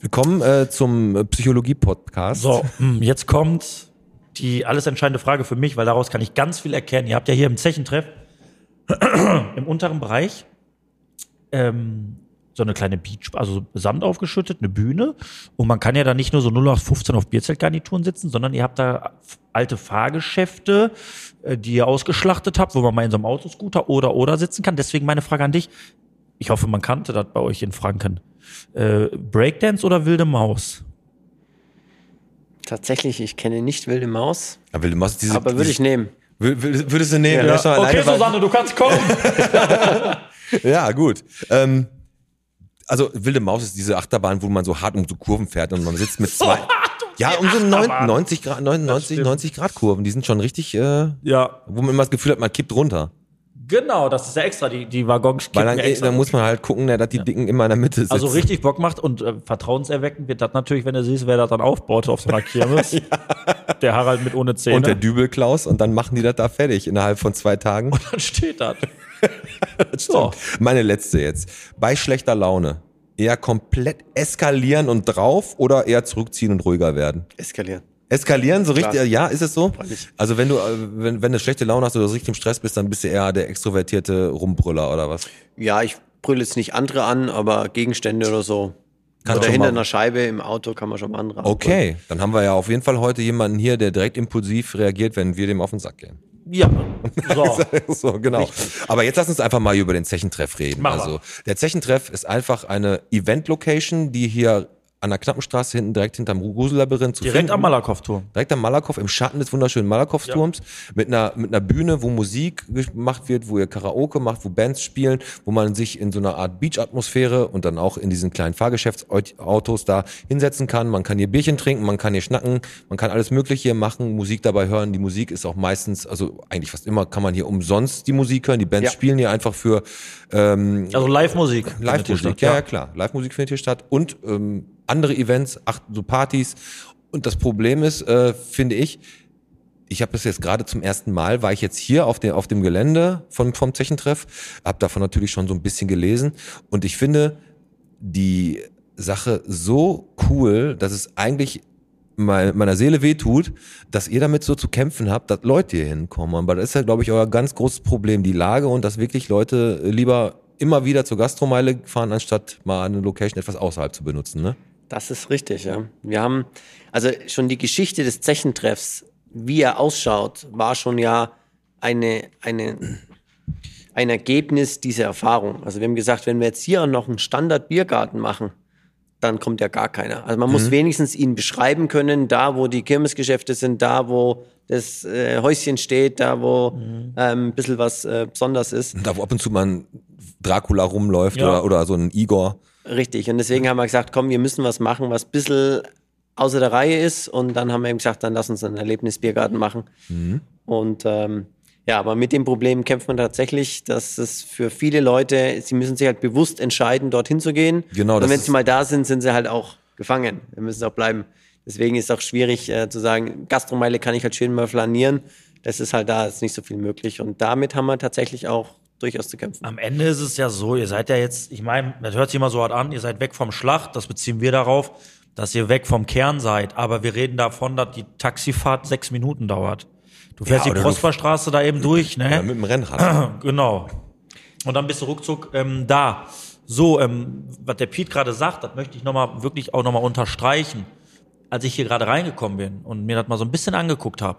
Willkommen äh, zum äh, Psychologie-Podcast. So, hm, jetzt kommt die alles entscheidende Frage für mich, weil daraus kann ich ganz viel erkennen. Ihr habt ja hier im Zechentreff im unteren Bereich ähm, so eine kleine Beach, also Sand aufgeschüttet, eine Bühne. Und man kann ja da nicht nur so 0815 auf Bierzeltgarnituren sitzen, sondern ihr habt da alte Fahrgeschäfte, äh, die ihr ausgeschlachtet habt, wo man mal in so einem Autoscooter oder oder sitzen kann. Deswegen meine Frage an dich. Ich hoffe, man kannte das bei euch in Franken. Äh, Breakdance oder wilde Maus? Tatsächlich, ich kenne nicht Wilde Maus, Aber du machst diese, aber würde ich nehmen. Wür- wür- Würdest du nehmen? Ja. Mal alleine, weil- du kannst kommen. Ja, gut. Ähm, also Wilde Maus ist diese Achterbahn, wo man so hart um so Kurven fährt und man sitzt mit zwei. ja, um so neun- 90 Grad, 99, 90 Grad Kurven. Die sind schon richtig, äh, ja, wo man immer das Gefühl hat, man kippt runter. Genau, das ist ja extra. Die, die Waggons Weil dann, ja äh, extra. dann muss man halt gucken, ne, dass die Dicken immer in der Mitte sitzen. also richtig Bock macht und äh, vertrauenserweckend wird das natürlich, wenn du siehst, wer das dann aufbaut auf so einer Kirmes. Der Harald mit ohne Zähne. Und der Dübelklaus und dann machen die das da fertig innerhalb von zwei Tagen. dann steht das. so. Meine letzte jetzt. Bei schlechter Laune. Eher komplett eskalieren und drauf oder eher zurückziehen und ruhiger werden? Eskalieren. Eskalieren, so Klar. richtig, ja, ist es so? Also wenn du, äh, wenn, wenn du schlechte Laune hast oder so richtig im Stress bist, dann bist du eher der extrovertierte Rumbrüller oder was? Ja, ich brülle jetzt nicht andere an, aber Gegenstände oder so. Kann oder hinter mal- einer Scheibe im Auto kann man schon mal andere anbrüllen. Okay, dann haben wir ja auf jeden Fall heute jemanden hier, der direkt impulsiv reagiert, wenn wir dem auf den Sack gehen. Ja. So. so, genau. Aber jetzt lass uns einfach mal über den Zechentreff reden. Wir. also, der Zechentreff ist einfach eine Event-Location, die hier an der Knappenstraße hinten direkt hinterm Grusellabyrinth zu Direkt finden. am Malakow-Turm. Direkt am Malakow, im Schatten des wunderschönen Malakow-Turms, mit, einer, mit einer Bühne, wo Musik gemacht wird, wo ihr Karaoke macht, wo Bands spielen, wo man sich in so einer Art Beach-Atmosphäre und dann auch in diesen kleinen Fahrgeschäftsautos da hinsetzen kann. Man kann hier Bierchen trinken, man kann hier schnacken, man kann alles Mögliche hier machen, Musik dabei hören. Die Musik ist auch meistens, also eigentlich fast immer kann man hier umsonst die Musik hören. Die Bands Ja. spielen hier einfach für ähm, Also Live-Musik. Live-Musik, ja, ja klar. Live-Musik findet hier statt und ähm, andere Events, so Partys. Und das Problem ist, äh, finde ich, ich habe das jetzt gerade zum ersten Mal, war ich jetzt hier auf, dem auf dem Gelände von, vom Zechentreff, habe davon natürlich schon so ein bisschen gelesen und ich finde die Sache so cool, dass es eigentlich mein- meiner Seele wehtut, dass ihr damit so zu kämpfen habt, dass Leute hier hinkommen. Aber das ist ja, glaube ich, euer ganz großes Problem, die Lage und dass wirklich Leute lieber immer wieder zur Gastromeile fahren, anstatt mal eine Location etwas außerhalb zu benutzen. Ne? Das ist richtig, ja. Wir haben, also schon die Geschichte des Zechentreffs, wie er ausschaut, war schon ja eine, eine, ein Ergebnis dieser Erfahrung. Also wir haben gesagt, wenn wir jetzt hier noch einen Standard-Biergarten machen, dann kommt ja gar keiner. Also man muss wenigstens ihn beschreiben können, da wo die Kirmesgeschäfte sind, da wo das äh, Häuschen steht, da wo ähm, ein bisschen was äh, besonders ist. Da wo ab und zu mal ein Dracula rumläuft Ja. oder, oder so ein Igor. Richtig, und deswegen haben wir gesagt, komm, wir müssen was machen, was ein bisschen außer der Reihe ist. Und dann haben wir eben gesagt, dann lass uns einen Erlebnisbiergarten machen. Und ähm, ja, aber mit dem Problem kämpft man tatsächlich, dass es für viele Leute, sie müssen sich halt bewusst entscheiden, dorthin zu gehen. Genau, das Und wenn sie mal da sind, sind sie halt auch gefangen. Wir müssen auch bleiben. Deswegen ist es auch schwierig äh, zu sagen, Gastromeile kann ich halt schön mal flanieren. Das ist halt da, ist nicht so viel möglich. Und damit haben wir tatsächlich auch durchaus zu kämpfen. Am Ende ist es ja so, ihr seid ja jetzt, ich meine, das hört sich immer so hart an, ihr seid weg vom Schlacht, das beziehen wir darauf, dass ihr weg vom Kern seid. Aber wir reden davon, dass die Taxifahrt sechs Minuten dauert. Du fährst Ja, die Prosperstraße da eben durch, ne? Ja, mit dem Rennrad. Genau. Und dann bist du ruckzuck ähm, da. So, ähm, was der Piet gerade sagt, das möchte ich noch mal, wirklich auch nochmal unterstreichen. Als ich hier gerade reingekommen bin und mir das mal so ein bisschen angeguckt habe,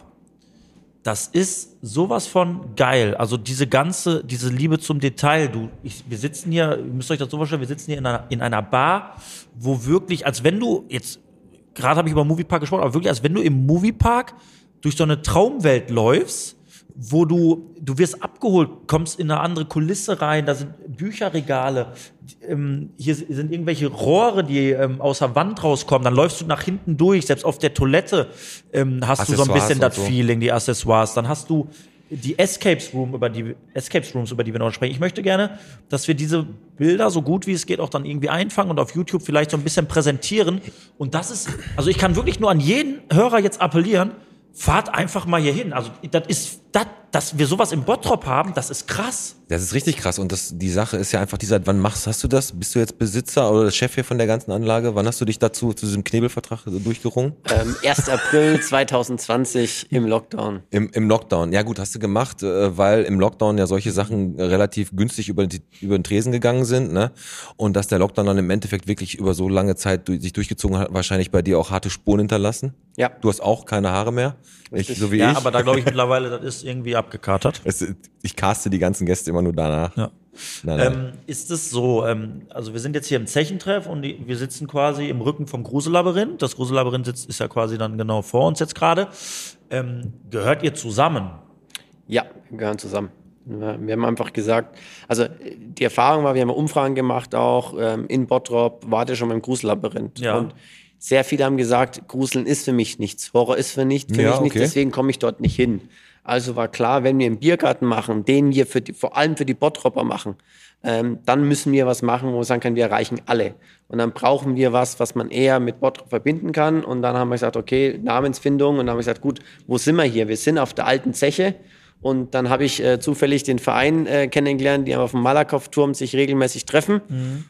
das ist sowas von geil. Also diese ganze, diese Liebe zum Detail. Du, ich, wir sitzen hier, ihr müsst euch das so vorstellen, wir sitzen hier in einer, in einer Bar, wo wirklich, als wenn du jetzt, gerade habe ich über Moviepark gesprochen, aber wirklich, als wenn du im Moviepark durch so eine Traumwelt läufst, wo du, du wirst abgeholt, kommst in eine andere Kulisse rein, da sind Bücherregale, ähm, hier sind irgendwelche Rohre, die ähm, aus der Wand rauskommen, dann läufst du nach hinten durch, selbst auf der Toilette ähm, hast du so ein bisschen das so. Feeling, die Accessoires, dann hast du die Escapes Room über die Escapes Rooms über die wir noch sprechen. Ich möchte gerne, dass wir diese Bilder so gut wie es geht auch dann irgendwie einfangen und auf YouTube vielleicht so ein bisschen präsentieren. Und das ist, also ich kann wirklich nur an jeden Hörer jetzt appellieren. Fahrt einfach mal hier hin. Also das ist, das, dass wir sowas im Bottrop haben, das ist krass. Das ist richtig krass. Und das, die Sache ist ja einfach, die seit wann machst hast du das? Bist du jetzt Besitzer oder Chef hier von der ganzen Anlage? Wann hast du dich dazu zu diesem Knebelvertrag durchgerungen? Ähm, 1. April 2020 im Lockdown. Im, Im Lockdown. Ja gut, hast du gemacht, äh, weil im Lockdown ja solche Sachen relativ günstig über, die, über den Tresen gegangen sind, ne? Und dass der Lockdown dann im Endeffekt wirklich über so lange Zeit du, sich durchgezogen hat, wahrscheinlich bei dir auch harte Spuren hinterlassen. Ja. Du hast auch keine Haare mehr. Ich, so wie Ja, ich. aber da glaube ich mittlerweile, das ist irgendwie abgekatert. es, ich caste die ganzen Gäste immer nur danach. Ja. Nein, nein. Ähm, ist es so, ähm, also wir sind jetzt hier im Zechentreff und die, wir sitzen quasi im Rücken vom Gruselabyrinth. Das Gruselabyrinth sitzt, ist ja quasi dann genau vor uns jetzt gerade. Ähm, gehört ihr zusammen? Ja, wir gehören zusammen. Wir haben einfach gesagt, also die Erfahrung war, wir haben Umfragen gemacht auch ähm, in Bottrop, wart ihr schon beim Gruselabyrinth. Ja. Und sehr viele haben gesagt, Gruseln ist für mich nichts, Horror ist für, nicht, für Ja, mich nichts, okay. deswegen komme ich dort nicht hin. Also war klar, wenn wir einen Biergarten machen, den wir die, vor allem für die Bottropper machen, ähm, dann müssen wir was machen, wo wir sagen können, wir erreichen alle. Und dann brauchen wir was, was man eher mit Bottrop verbinden kann. Und dann haben wir gesagt, okay, Namensfindung. Und dann haben wir gesagt, gut, wo sind wir hier? Wir sind auf der alten Zeche. Und dann habe ich äh, zufällig den Verein äh, kennengelernt, die auf dem Malakow-Turm sich regelmäßig treffen.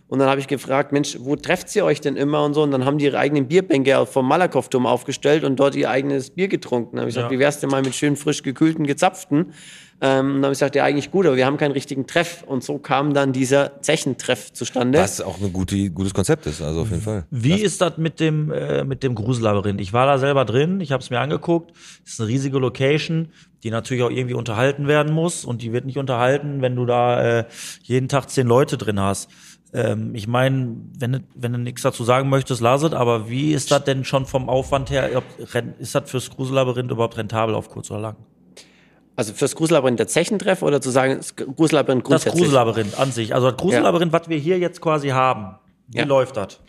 Und dann habe ich gefragt, Mensch, wo trefft ihr euch denn immer und so? Und dann haben die ihre eigenen Bierbänke vom Malakow-Turm aufgestellt und dort ihr eigenes Bier getrunken. Dann habe ich gesagt, Ja. wie wär's denn mal mit schön frisch gekühlten, gezapften? Ähm, und dann habe ich gesagt, ja, eigentlich gut, aber wir haben keinen richtigen Treff. Und so kam dann dieser Zechentreff zustande. Was auch ein gute, gutes Konzept ist, also auf jeden Fall. Wie ist das mit dem, äh, mit dem Gruselabyrinth? Ich war da selber drin, ich habe es mir angeguckt. Es ist eine riesige Location, die natürlich auch irgendwie unterhalten werden muss. Und die wird nicht unterhalten, wenn du da äh, jeden Tag zehn Leute drin hast. Ähm, ich meine, wenn, du- wenn du nichts dazu sagen möchtest, lass es. Aber wie ist das denn schon vom Aufwand her? Ist das fürs Gruselabyrinth überhaupt rentabel auf kurz oder lang? Also fürs Gruselabyrinth der Zechentreff oder zu sagen, das Gruselabyrinth Das grundsätzlich? Gruselabyrinth an sich. Also das Gruselabyrinth, was wir hier jetzt quasi haben. Wie Ja. läuft das?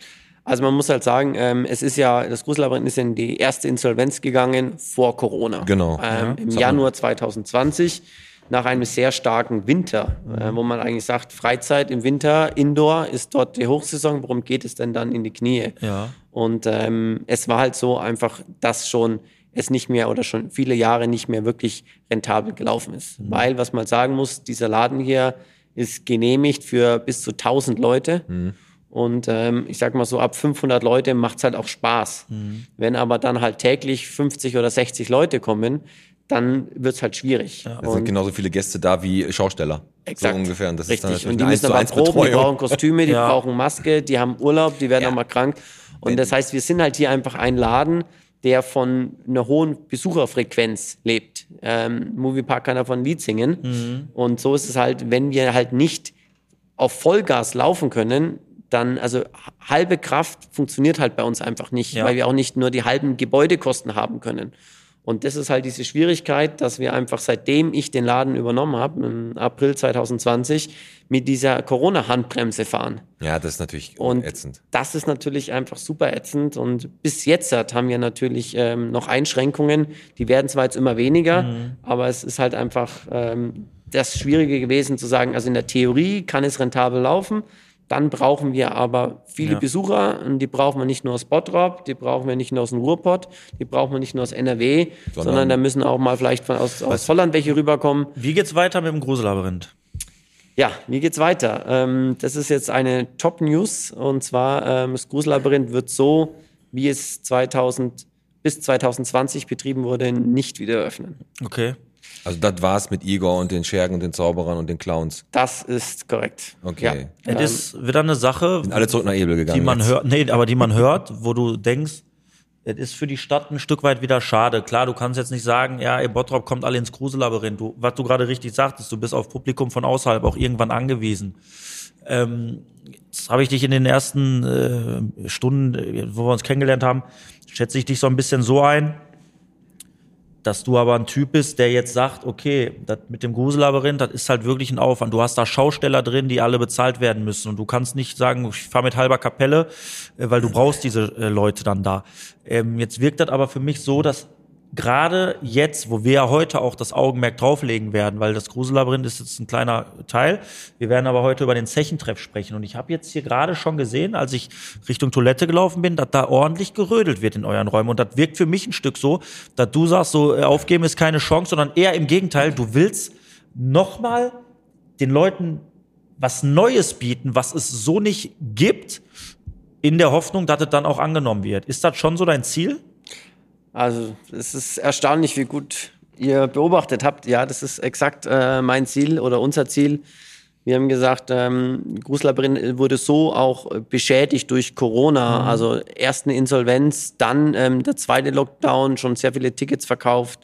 Also man muss halt sagen, ähm, es ist ja, das Gruselabyrinth ist in die erste Insolvenz gegangen vor Corona. Genau. Ähm, Im Januar 2020, nach einem sehr starken Winter, äh, wo man eigentlich sagt, Freizeit im Winter, Indoor ist dort die Hochsaison, worum geht es denn dann in die Knie? Ja. Und ähm, es war halt so einfach, dass schon es nicht mehr oder schon viele Jahre nicht mehr wirklich rentabel gelaufen ist. Weil, was man sagen muss, dieser Laden hier ist genehmigt für bis zu 1000 Leute. Und ähm, ich sag mal so, ab 500 Leute macht's halt auch Spaß. Wenn aber dann halt täglich 50 oder 60 Leute kommen, dann wird's halt schwierig. Es sind genauso viele Gäste da wie Schausteller. Exakt. So ungefähr. Und das Richtig. ist dann und die müssen 1 zu aber 1 proben, die brauchen. Kostüme, die Ja. brauchen Maske, die haben Urlaub, die werden Ja. auch mal krank. Und das heißt, wir sind halt hier einfach ein Laden, der von einer hohen Besucherfrequenz lebt. Ähm, Moviepark kann davon ein Lied singen. Mhm. Und so ist es halt, wenn wir halt nicht auf Vollgas laufen können, dann, also halbe Kraft funktioniert halt bei uns einfach nicht, Ja. weil wir auch nicht nur die halben Gebäudekosten haben können. Und das ist halt diese Schwierigkeit, dass wir einfach seitdem ich den Laden übernommen habe, im April 2020, mit dieser Corona-Handbremse fahren. Ja, das ist natürlich Und ätzend. das ist natürlich einfach super ätzend. Und bis jetzt hat- haben wir natürlich ähm, noch Einschränkungen. Die werden zwar jetzt immer weniger, aber es ist halt einfach ähm, das Schwierige gewesen zu sagen, also in der Theorie kann es rentabel laufen. Dann brauchen wir aber viele Ja. Besucher und die brauchen wir nicht nur aus Bottrop, die brauchen wir nicht nur aus dem Ruhrpott, die brauchen wir nicht nur aus NRW, sondern, Sondern- da müssen auch mal vielleicht von aus, aus Holland welche rüberkommen. Wie geht's weiter mit dem Gruselabyrinth? Ja, wie geht's weiter? Ähm, das ist jetzt eine Top-News und zwar ähm, das Gruselabyrinth wird so, wie es 2000 bis 2020 betrieben wurde, nicht wieder öffnen. Okay. Also das war's mit Igor und den Schergen und den Zauberern und den Clowns. Das ist korrekt. Okay. Ja. Es ist wieder eine Sache, Sind alle zurück nach Ebel gegangen. die man jetzt. hört, nee, aber die man hört, wo du denkst, es ist für die Stadt ein Stück weit wieder schade. Klar, du kannst jetzt nicht sagen, ja, ey, Bottrop kommt alle ins Gruselabyrinth. Du, was du gerade richtig sagtest, du bist auf Publikum von außerhalb auch irgendwann angewiesen. Ähm, jetzt habe ich dich in den ersten äh, Stunden, äh, wo wir uns kennengelernt haben, schätze ich dich so ein bisschen so ein, dass du aber ein Typ bist, der jetzt sagt, okay, das mit dem Gruselabyrinth, das ist halt wirklich ein Aufwand. Du hast da Schausteller drin, die alle bezahlt werden müssen. Und du kannst nicht sagen, ich fahre mit halber Kapelle, äh, weil du brauchst diese äh, Leute dann da. Ähm, jetzt wirkt das aber für mich so, dass gerade jetzt, wo wir ja heute auch das Augenmerk drauflegen werden, weil das Grusellabyrinth ist jetzt ein kleiner Teil. Wir werden aber heute über den Zechentreff sprechen. Und ich habe jetzt hier gerade schon gesehen, als ich Richtung Toilette gelaufen bin, dass da ordentlich gerödelt wird in euren Räumen. Und das wirkt für mich ein Stück so, dass du sagst, so äh, aufgeben ist keine Chance, sondern eher im Gegenteil, du willst nochmal den Leuten was Neues bieten, was es so nicht gibt, in der Hoffnung, dass es dann auch angenommen wird. Ist das schon so dein Ziel? Also es ist erstaunlich, wie gut ihr beobachtet habt. Ja, das ist exakt äh, mein Ziel oder unser Ziel. Wir haben gesagt, ähm, Gruslabyrinth wurde so auch beschädigt durch Corona. Also erst eine Insolvenz, dann ähm, der zweite Lockdown, schon sehr viele Tickets verkauft.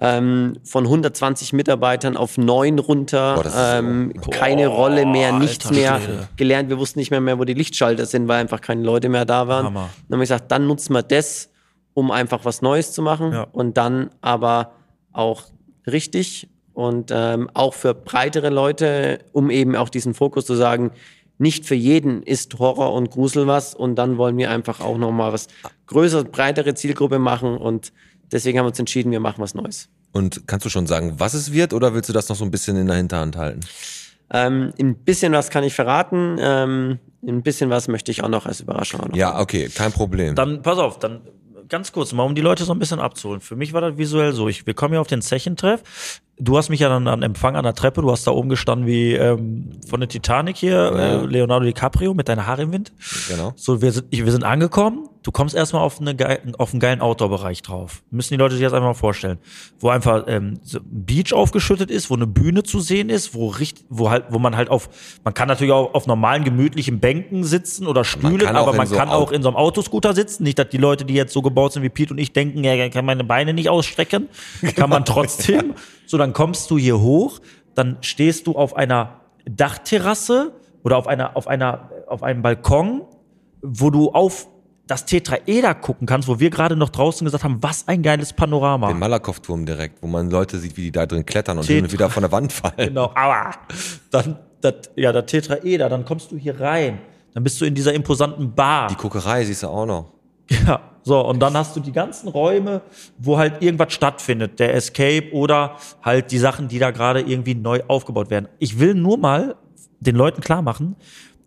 Ähm, von 120 Mitarbeitern auf neun runter, Boah, ist so- ähm, keine Rolle mehr, nichts alter mehr Schwede. gelernt. Wir wussten nicht mehr, mehr, wo die Lichtschalter sind, weil einfach keine Leute mehr da waren. Hammer. Dann haben wir gesagt, dann nutzen wir das, um einfach was Neues zu machen Ja. und dann aber auch richtig und ähm, auch für breitere Leute, um eben auch diesen Fokus zu sagen, nicht für jeden ist Horror und Grusel was und dann wollen wir einfach auch nochmal was größere, breitere Zielgruppe machen und deswegen haben wir uns entschieden, wir machen was Neues. Und kannst du schon sagen, was es wird, oder willst du das noch so ein bisschen in der Hinterhand halten? Ähm, ein bisschen was kann ich verraten, ähm, ein bisschen was möchte ich auch noch als Überraschung auch noch Ja, okay, kein Problem. Dann, pass auf, dann ganz kurz mal, um die Leute so ein bisschen abzuholen. Für mich war das visuell so. Ich, wir kommen ja auf den Zechentreff. Du hast mich ja dann an Empfang an der Treppe, du hast da oben gestanden wie ähm, von der Titanic hier, äh, Leonardo DiCaprio mit deiner Haare im Wind. Genau. So, wir sind, wir sind angekommen. Du kommst erstmal auf, eine, auf einen geilen Outdoor-Bereich drauf. Müssen die Leute sich jetzt einfach mal vorstellen. Wo einfach ähm, so ein Beach aufgeschüttet ist, wo eine Bühne zu sehen ist, wo, richt, wo, halt, wo man halt auf, man kann natürlich auch auf normalen, gemütlichen Bänken sitzen oder Stühlen, kann auch aber in man so kann Au- auch in so einem Autoscooter sitzen. Nicht, dass die Leute, die jetzt so gebaut sind wie Pete und ich, denken, ja, kann meine Beine nicht ausstrecken. Kann man trotzdem. So, dann kommst du hier hoch, dann stehst du auf einer Dachterrasse oder auf einer, auf einer, auf einem Balkon, wo du auf das Tetraeder gucken kannst, wo wir gerade noch draußen gesagt haben, was ein geiles Panorama. Den Malakow-Turm direkt, wo man Leute sieht, wie die da drin klettern und Tetra- wieder von der Wand fallen. Genau, aua. Dann, das, ja, der Tetraeder, dann kommst du hier rein. Dann bist du in dieser imposanten Bar. Die Kokerei siehst du auch noch. Ja, so, und dann hast du die ganzen Räume, wo halt irgendwas stattfindet, der Escape oder halt die Sachen, die da gerade irgendwie neu aufgebaut werden. Ich will nur mal den Leuten klar machen,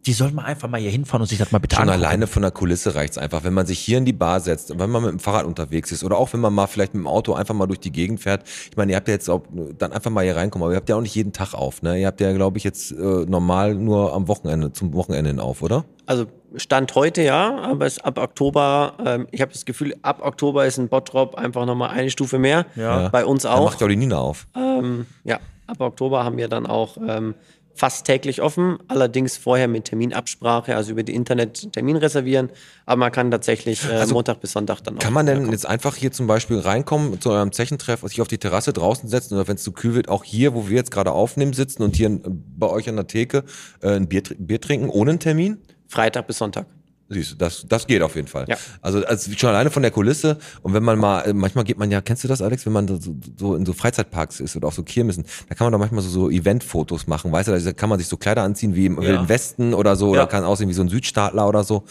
die sollen mal einfach mal hier hinfahren und sich das mal bitte Schon angucken. alleine von der Kulisse reicht's einfach. Wenn man sich hier in die Bar setzt, wenn man mit dem Fahrrad unterwegs ist oder auch wenn man mal vielleicht mit dem Auto einfach mal durch die Gegend fährt. Ich meine, ihr habt ja jetzt auch dann einfach mal hier reinkommen, aber ihr habt ja auch nicht jeden Tag auf, ne? Ihr habt ja, glaube ich, jetzt äh, normal nur am Wochenende, zum Wochenende hin auf, oder? Also Stand heute ja, aber es ab Oktober, ähm, ich habe das Gefühl, ab Oktober ist ein Bottrop einfach nochmal eine Stufe mehr. Ja. Bei uns Da auch. macht ja auch die Nina auf. Ähm, ja, ab Oktober haben wir dann auch ähm, fast täglich offen, allerdings vorher mit Terminabsprache, also über die Internet Termin reservieren, aber man kann tatsächlich äh, Also, Montag bis Sonntag dann auch. Kann man denn jetzt einfach hier zum Beispiel reinkommen zu eurem Zechentreff, sich auf die Terrasse draußen setzen oder wenn es zu kühl wird, auch hier, wo wir jetzt gerade aufnehmen, sitzen und hier bei euch an der Theke äh, ein Bier, Bier trinken ohne einen Termin? Freitag bis Sonntag. Siehst du, das, das geht auf jeden Fall. Ja. Also, also schon alleine von der Kulisse und wenn man mal, manchmal geht man ja, kennst du das, Alex, wenn man so, so in so Freizeitparks ist oder auf so Kirmessen, da kann man doch manchmal so, so Eventfotos machen, weißt du, da kann man sich so Kleider anziehen wie im Ja. Wilden Westen oder so, Ja. oder kann aussehen wie so ein Südstaatler oder so.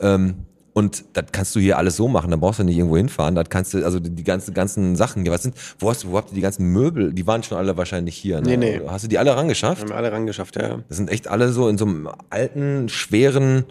Ähm, und das kannst du hier alles so machen, da brauchst du nicht irgendwo hinfahren. Das kannst du, also die, die ganzen, ganzen Sachen hier, was sind, wo hast du, wo habt ihr die ganzen Möbel? Die waren schon alle wahrscheinlich hier. Ne? Nee, nee. Hast du die alle rangeschafft? Haben wir alle rangeschafft, ja. Das sind echt alle so in so einem alten, schweren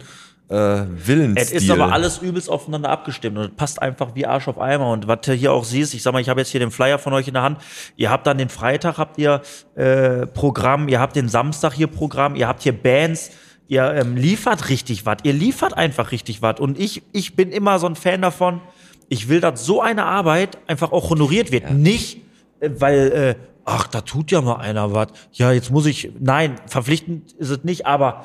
äh, Willens. Es ist aber alles übelst aufeinander abgestimmt und es passt einfach wie Arsch auf Eimer. Und was du hier auch siehst, ich sag mal, ich habe jetzt hier den Flyer von euch in der Hand. Ihr habt dann den Freitag, habt ihr äh, Programm, ihr habt den Samstag hier Programm, ihr habt hier Bands, ihr ähm, liefert richtig was, ihr liefert einfach richtig was. Und ich, ich bin immer so ein Fan davon, ich will, dass so eine Arbeit einfach auch honoriert wird. Nicht, äh, weil, äh, ach, da tut ja mal einer was. Ja, jetzt muss ich, nein, verpflichtend ist es nicht, aber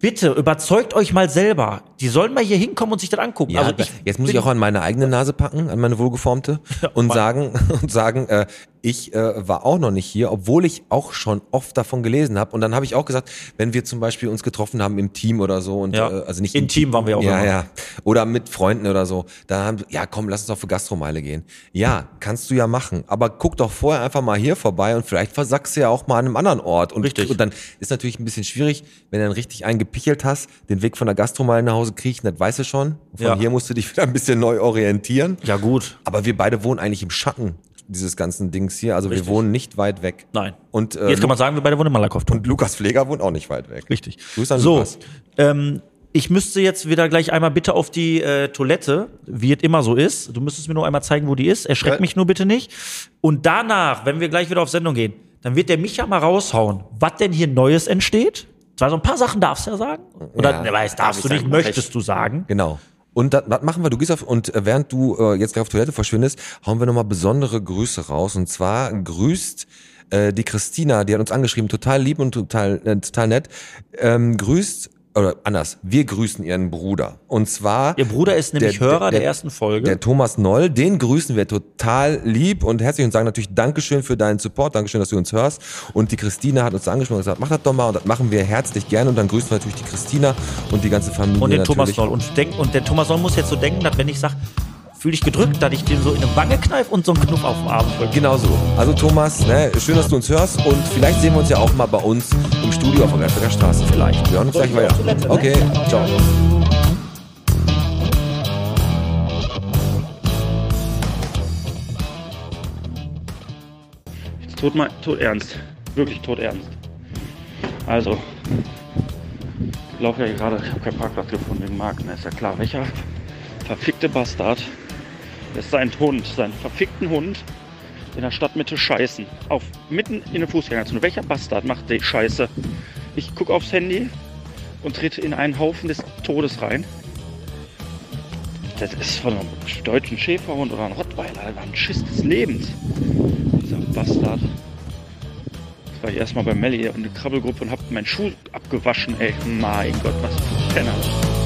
bitte überzeugt euch mal selber. Die sollen mal hier hinkommen und sich das angucken. Ja, also jetzt muss ich auch an meine eigene Nase packen, an meine wohlgeformte und sagen und sagen, äh, Ich äh, war auch noch nicht hier, obwohl ich auch schon oft davon gelesen habe. Und dann habe ich auch gesagt, wenn wir zum Beispiel uns getroffen haben im Team oder so und Ja. äh, also nicht Im Team waren wir auch Ja, immer. ja. Oder mit Freunden oder so. Da haben ja komm, lass uns doch für Gastromeile gehen. Ja, kannst du ja machen. Aber guck doch vorher einfach mal hier vorbei und vielleicht versackst du ja auch mal an einem anderen Ort. Und, Richtig. und dann ist natürlich ein bisschen schwierig, wenn du dann richtig eingepichelt hast, den Weg von der Gastromeile nach Hause kriechen, das weißt du schon. Von Ja. hier musst du dich wieder ein bisschen neu orientieren. Ja, gut. Aber wir beide wohnen eigentlich im Schatten dieses ganzen Dings hier. Also Richtig. wir wohnen nicht weit weg. Nein. Und, äh, Jetzt kann man sagen, wir beide wohnen in Malakoff. und Lukas Pfleger wohnt auch nicht weit weg. Richtig. Grüß an so, Lukas. ähm, ich müsste jetzt wieder gleich einmal bitte auf die äh, Toilette, wie es immer so ist. Du müsstest mir nur einmal zeigen, wo die ist. Erschreck Ja. mich nur bitte nicht. Und danach, wenn wir gleich wieder auf Sendung gehen, dann wird der Micha mal raushauen, was denn hier Neues entsteht. Zwar so ein paar Sachen darfst du ja sagen. Oder, Ja, weiß, darfst du nicht, sagen, möchtest du sagen. Genau. Und das, machen wir? Du gehst auf und äh, während du äh, jetzt gleich auf Toilette verschwindest, hauen wir nochmal besondere Grüße raus. Und zwar grüßt äh, die Christina, die hat uns angeschrieben, total lieb und total, äh, total nett. Ähm, grüßt oder anders, wir grüßen ihren Bruder. Und zwar Ihr Bruder ist nämlich Hörer der ersten Folge. Der Thomas Noll, den grüßen wir total lieb und herzlich und sagen natürlich Dankeschön für deinen Support, Dankeschön, dass du uns hörst. Und die Christina hat uns angesprochen und gesagt, mach das doch mal und das machen wir herzlich gerne. Und dann grüßen wir natürlich die Christina und die ganze Familie. und den Thomas natürlich. Noll. Und, denk, und der Thomas Noll muss jetzt so denken, dass wenn ich sage, fühle ich gedrückt, dass ich den so in eine Wange kneife und so einen Knuff auf dem Arm drücke. Genau so. Also Thomas, ne, schön, dass du uns hörst und vielleicht sehen wir uns ja auch mal bei uns im Studio auf der Gladbecker Straße. Vielleicht. Wir hören uns gleich weiter. Toilette, ne? Okay, ciao. Tot, mal, tot ernst. Wirklich tot ernst. Also, ich laufe ja gerade, ich habe keinen Parkplatz gefunden wegen Marken, ist ja klar. Welcher verfickte Bastard lässt seinen Hund, seinen verfickten Hund in der Stadtmitte scheißen? Auf, mitten in der Fußgängerzone. Welcher Bastard macht die Scheiße? Ich gucke aufs Handy und trete in einen Haufen des Todes rein. Das ist von einem deutschen Schäferhund oder einem Rottweiler. Das war ein Schiss des Lebens. Dieser Bastard. Jetzt war ich erstmal bei Melli und eine Krabbelgruppe und hab meinen Schuh abgewaschen, ey. Mein Gott, was für ein Penner.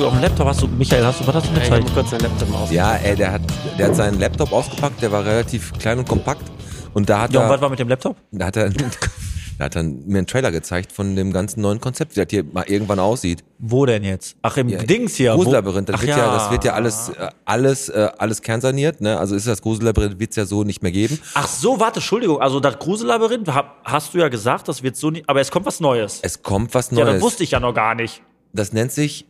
Angeguckt auf dem Laptop hast du, Michael, hast du, was hast du mir Ich kurz einen Laptop aus. Ja, ey, der hat, der hat seinen Laptop ausgepackt, der war relativ klein und kompakt. Und da hat Ja, und was er, war mit dem Laptop? da hat er, da hat er mir einen Trailer gezeigt von dem ganzen neuen Konzept, wie das hier mal irgendwann aussieht. Wo denn jetzt? Ach, im Ja, Dings hier. Grusellabyrinth, das Ach wird ja. das wird ja alles, äh, alles, äh, alles kernsaniert, ne? Also ist das Grusellabyrinth wird's ja so nicht mehr geben. Ach so, warte, Entschuldigung. Also das Grusellabyrinth, hast du ja gesagt, das wird so nicht, aber es kommt was Neues. Es kommt was ja, Neues. das wusste ich ja noch gar nicht. das nennt sich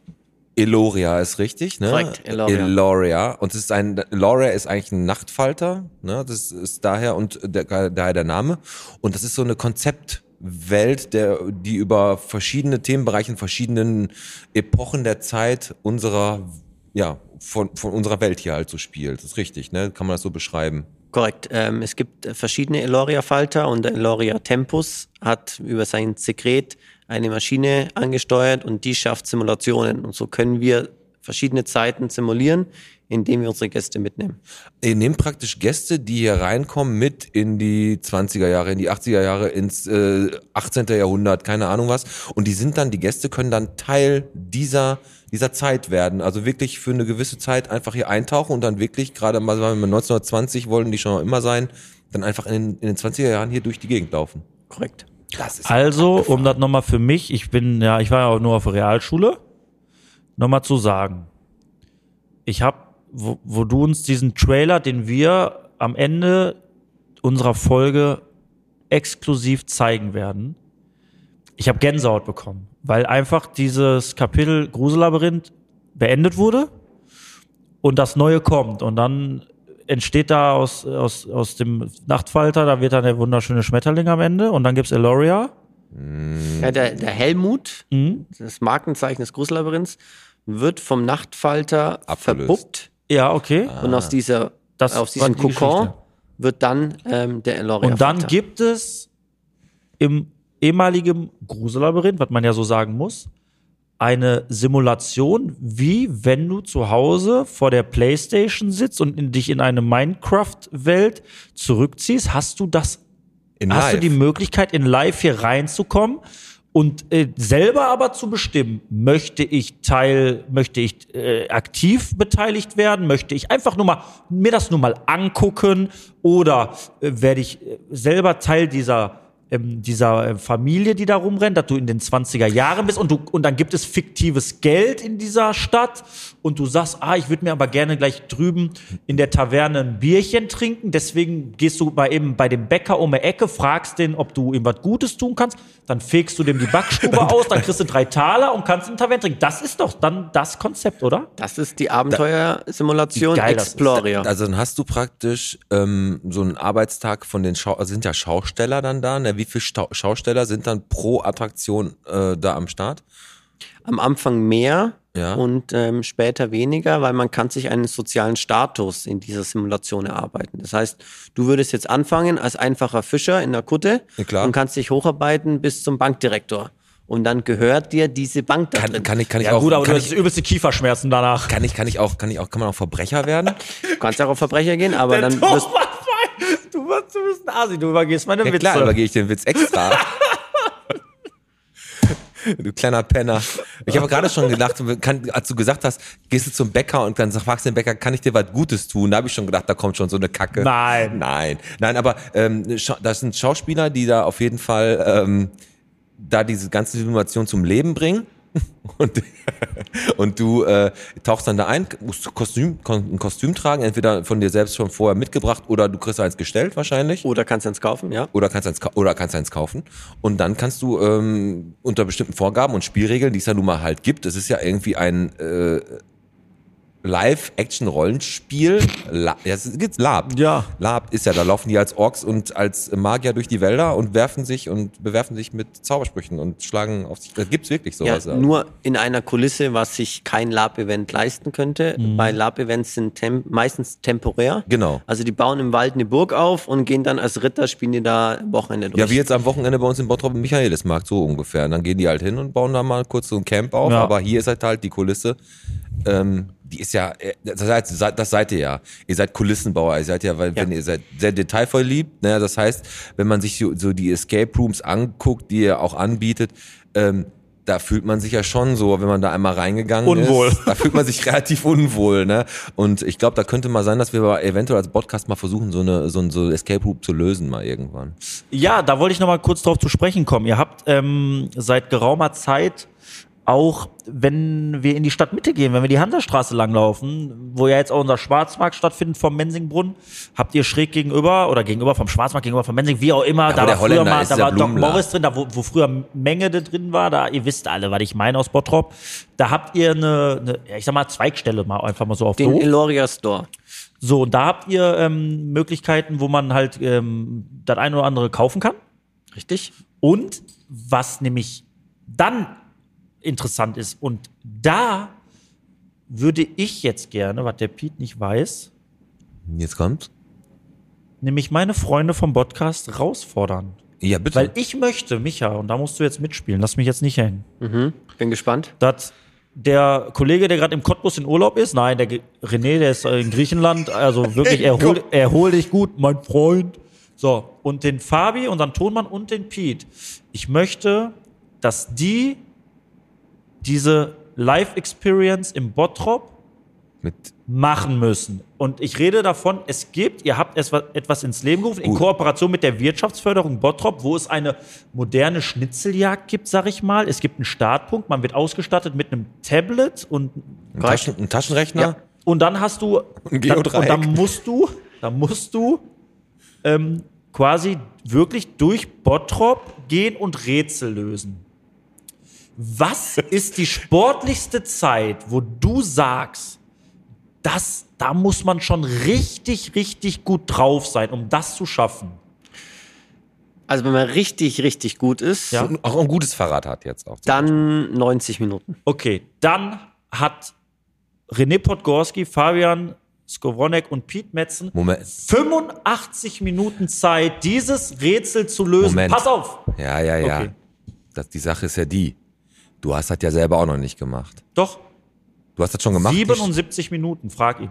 Eloria, ist richtig, ne? Korrekt, Eloria. Eloria. Und es ist ein, Eloria ist eigentlich ein Nachtfalter, ne? Das ist daher und der, daher der Name. Und das ist so eine Konzeptwelt, der, die über verschiedene Themenbereiche in verschiedenen Epochen der Zeit unserer, ja, von, von unserer Welt hier halt so spielt. Das ist richtig, ne? Kann man das so beschreiben? Korrekt. Ähm, es gibt verschiedene Eloria-Falter und der Eloria Tempus hat über sein Sekret eine Maschine angesteuert und die schafft Simulationen. Und so können wir verschiedene Zeiten simulieren, indem wir unsere Gäste mitnehmen. Ihr nehmt praktisch Gäste, die hier reinkommen, mit in die 20er Jahre, in die 80er Jahre, ins äh, 18. Jahrhundert, keine Ahnung was. Und die sind dann, die Gäste können dann Teil dieser, dieser Zeit werden. Also wirklich für eine gewisse Zeit einfach hier eintauchen und dann wirklich, gerade mal sagen wir mal 1920 wollen die schon immer sein, dann einfach in, den- in den 20er Jahren hier durch die Gegend laufen. Korrekt. Also, um das nochmal für mich, ich bin, ja, ich war ja auch nur auf der Realschule, nochmal zu sagen. Ich habe, wo, wo du uns diesen Trailer, den wir am Ende unserer Folge exklusiv zeigen werden, ich habe Gänsehaut bekommen, weil einfach dieses Kapitel Grusellabyrinth beendet wurde und das Neue kommt und dann entsteht da aus, aus, aus dem Nachtfalter, da wird dann der wunderschöne Schmetterling am Ende und dann gibt's Eloria. Ja, der, der Helmut, Mhm. das Markenzeichen des Gruselabyrinths, wird vom Nachtfalter Abgelöst. verbuppt Ja, okay. und aus dieser Das aus diesem die Kokon Geschichte. wird dann ähm, der Eloria Und dann gibt es im ehemaligen Grusellabyrinth, was man ja so sagen muss, eine Simulation, wie wenn du zu Hause vor der Playstation sitzt und in, dich in eine Minecraft-Welt zurückziehst. Hast du das In hast du live. die Möglichkeit, in live hier reinzukommen und äh, selber aber zu bestimmen, möchte ich Teil, möchte ich äh, aktiv beteiligt werden, möchte ich einfach nur mal mir das nur mal angucken oder äh, werde ich äh, selber Teil dieser ähm, dieser äh, Familie, die da rumrennt, dass du in den 20er Jahren bist und du und dann gibt es fiktives Geld in dieser Stadt und du sagst, ah, ich würde mir aber gerne gleich drüben in der Taverne ein Bierchen trinken, deswegen gehst du bei eben bei dem Bäcker um die Ecke, fragst den, ob du ihm was Gutes tun kannst, dann fegst du dem die Backstube aus, dann kriegst du drei Taler und kannst in Taverne trinken. Das ist doch dann das Konzept, oder? Das ist die Abenteuersimulation. Exploria. Also dann hast du praktisch ähm, so einen Arbeitstag von den Schau also sind ja Schausteller dann da. Ne? Wie viele Stau Schausteller sind dann pro Attraktion äh, da am Start? Am Anfang mehr Ja. und ähm, später weniger, weil man kann sich einen sozialen Status in dieser Simulation erarbeiten. Das heißt, du würdest jetzt anfangen als einfacher Fischer in der Kutte Ja, klar. und kannst dich hocharbeiten bis zum Bankdirektor. Und dann gehört dir diese Bank da Kann, drin. kann ich kann ich Ja auch gut, aber du kann hast ich, übelste Kieferschmerzen danach. kann ich kann ich auch kann ich auch kann man auch Verbrecher werden? Du kannst auch auf Verbrecher gehen, aber dann wirst du, wirst, du bist ein Asi, du übergehst meine Ja Witze. klar, übergehe ich den Witz extra. Du kleiner Penner. Ich habe gerade schon gedacht, kann, als du gesagt hast, gehst du zum Bäcker und dann fragst du den Bäcker, kann ich dir was Gutes tun? Da habe ich schon gedacht, da kommt schon so eine Kacke. Nein. Nein. Nein, aber ähm, das sind Schauspieler, die da auf jeden Fall ähm, da diese ganze Simulation zum Leben bringen. Und, und du äh, tauchst dann da ein, musst Kostüm, ein Kostüm tragen, entweder von dir selbst schon vorher mitgebracht oder du kriegst eins gestellt wahrscheinlich. oder kannst eins kaufen, ja. Oder kannst eins, oder kannst eins kaufen. Und dann kannst du ähm, unter bestimmten Vorgaben und Spielregeln, die es ja nun mal halt gibt, es ist ja irgendwie ein äh, Live-Action-Rollenspiel. La ja, es gibt's Lab. Ja. Lab ist ja, da laufen die als Orks und als Magier durch die Wälder und werfen sich und bewerfen sich mit Zaubersprüchen und schlagen auf sich. Da gibt's wirklich Ja, sowas. nur in einer Kulisse, was sich kein Lab-Event leisten könnte. Bei Lab-Events sind tem meistens temporär. Genau. Also die bauen im Wald eine Burg auf und gehen dann als Ritter, spielen die da am Wochenende durch. Ja, wie jetzt am Wochenende bei uns in Bottrop im Michaelismarkt, so ungefähr. Und dann gehen die halt hin und bauen da mal kurz so ein Camp auf. Ja. Aber hier ist halt halt die Kulisse. Ähm, die ist ja, äh, das seid, das seid ihr ja. Ihr seid Kulissenbauer. Ihr seid ja, weil, wenn ihr seid sehr detailverliebt. Ne? Das heißt, wenn man sich so, so die Escape Rooms anguckt, die ihr auch anbietet, ähm, da fühlt man sich ja schon so, wenn man da einmal reingegangen Unwohl. ist. Da fühlt man sich relativ unwohl, ne? Und ich glaube, da könnte mal sein, dass wir aber eventuell als Podcast mal versuchen, so eine so ein so Escape Room zu lösen mal irgendwann. Ja, da wollte ich noch mal kurz drauf zu sprechen kommen. Ihr habt ähm, seit geraumer Zeit auch, wenn wir in die Stadtmitte gehen, wenn wir die Hansastraße langlaufen, wo ja jetzt auch unser Schwarzmarkt stattfindet vom Mensingbrunnen, habt ihr schräg gegenüber oder gegenüber vom Schwarzmarkt, gegenüber vom Mensing, wie auch immer, da der war früher mal, da war Doc. Morris drin, da wo, wo früher Menge da drin war, da ihr wisst alle, was ich meine aus Bottrop, da habt ihr eine, eine ich sag mal, Zweigstelle mal einfach mal so auf Den. Eloria Store. So, und da habt ihr ähm, Möglichkeiten, wo man halt ähm, das eine oder andere kaufen kann. Richtig? Und was nämlich dann interessant ist, und da würde ich jetzt gerne, was der Piet nicht weiß, Jetzt kommt's. nämlich meine Freunde vom Podcast herausfordern. Ja, bitte. Weil ich möchte, Micha, und da musst du jetzt mitspielen, lass mich jetzt nicht hängen, Bin gespannt. dass der Kollege, der gerade im Cottbus in Urlaub ist, nein, der Ge- René, der ist in Griechenland, also wirklich, erhol, erhol dich gut, mein Freund. So, und den Fabi, unseren Tonmann und den Piet. Ich möchte, dass die diese Live-Experience im Bottrop Mit, machen müssen. Und ich rede davon, es gibt, ihr habt etwas ins Leben gerufen, in Gut. Kooperation mit der Wirtschaftsförderung Bottrop, wo es eine moderne Schnitzeljagd gibt, sag ich mal. Es gibt einen Startpunkt, man wird ausgestattet mit einem Tablet und, ein, Taschen, ein Taschenrechner? Ja. und dann hast du, Ein dann, und dann musst du, dann musst du ähm, quasi wirklich durch Bottrop gehen und Rätsel lösen. Was ist die sportlichste Zeit, wo du sagst, das, da muss man schon richtig, richtig gut drauf sein, um das zu schaffen? Also wenn man richtig, richtig gut ist, Ja. Und auch ein gutes Fahrrad hat jetzt auch. dann 90 Minuten. Okay, dann hat René Podgorski, Fabian Skowronek und Piet Metzen Moment. 85 Minuten Zeit, dieses Rätsel zu lösen. Moment. Pass auf! Ja, ja, ja. Okay. Das, die Sache ist ja die. Du hast das ja selber auch noch nicht gemacht. Doch, Du hast das schon gemacht. die 77 Minuten, frag ihn.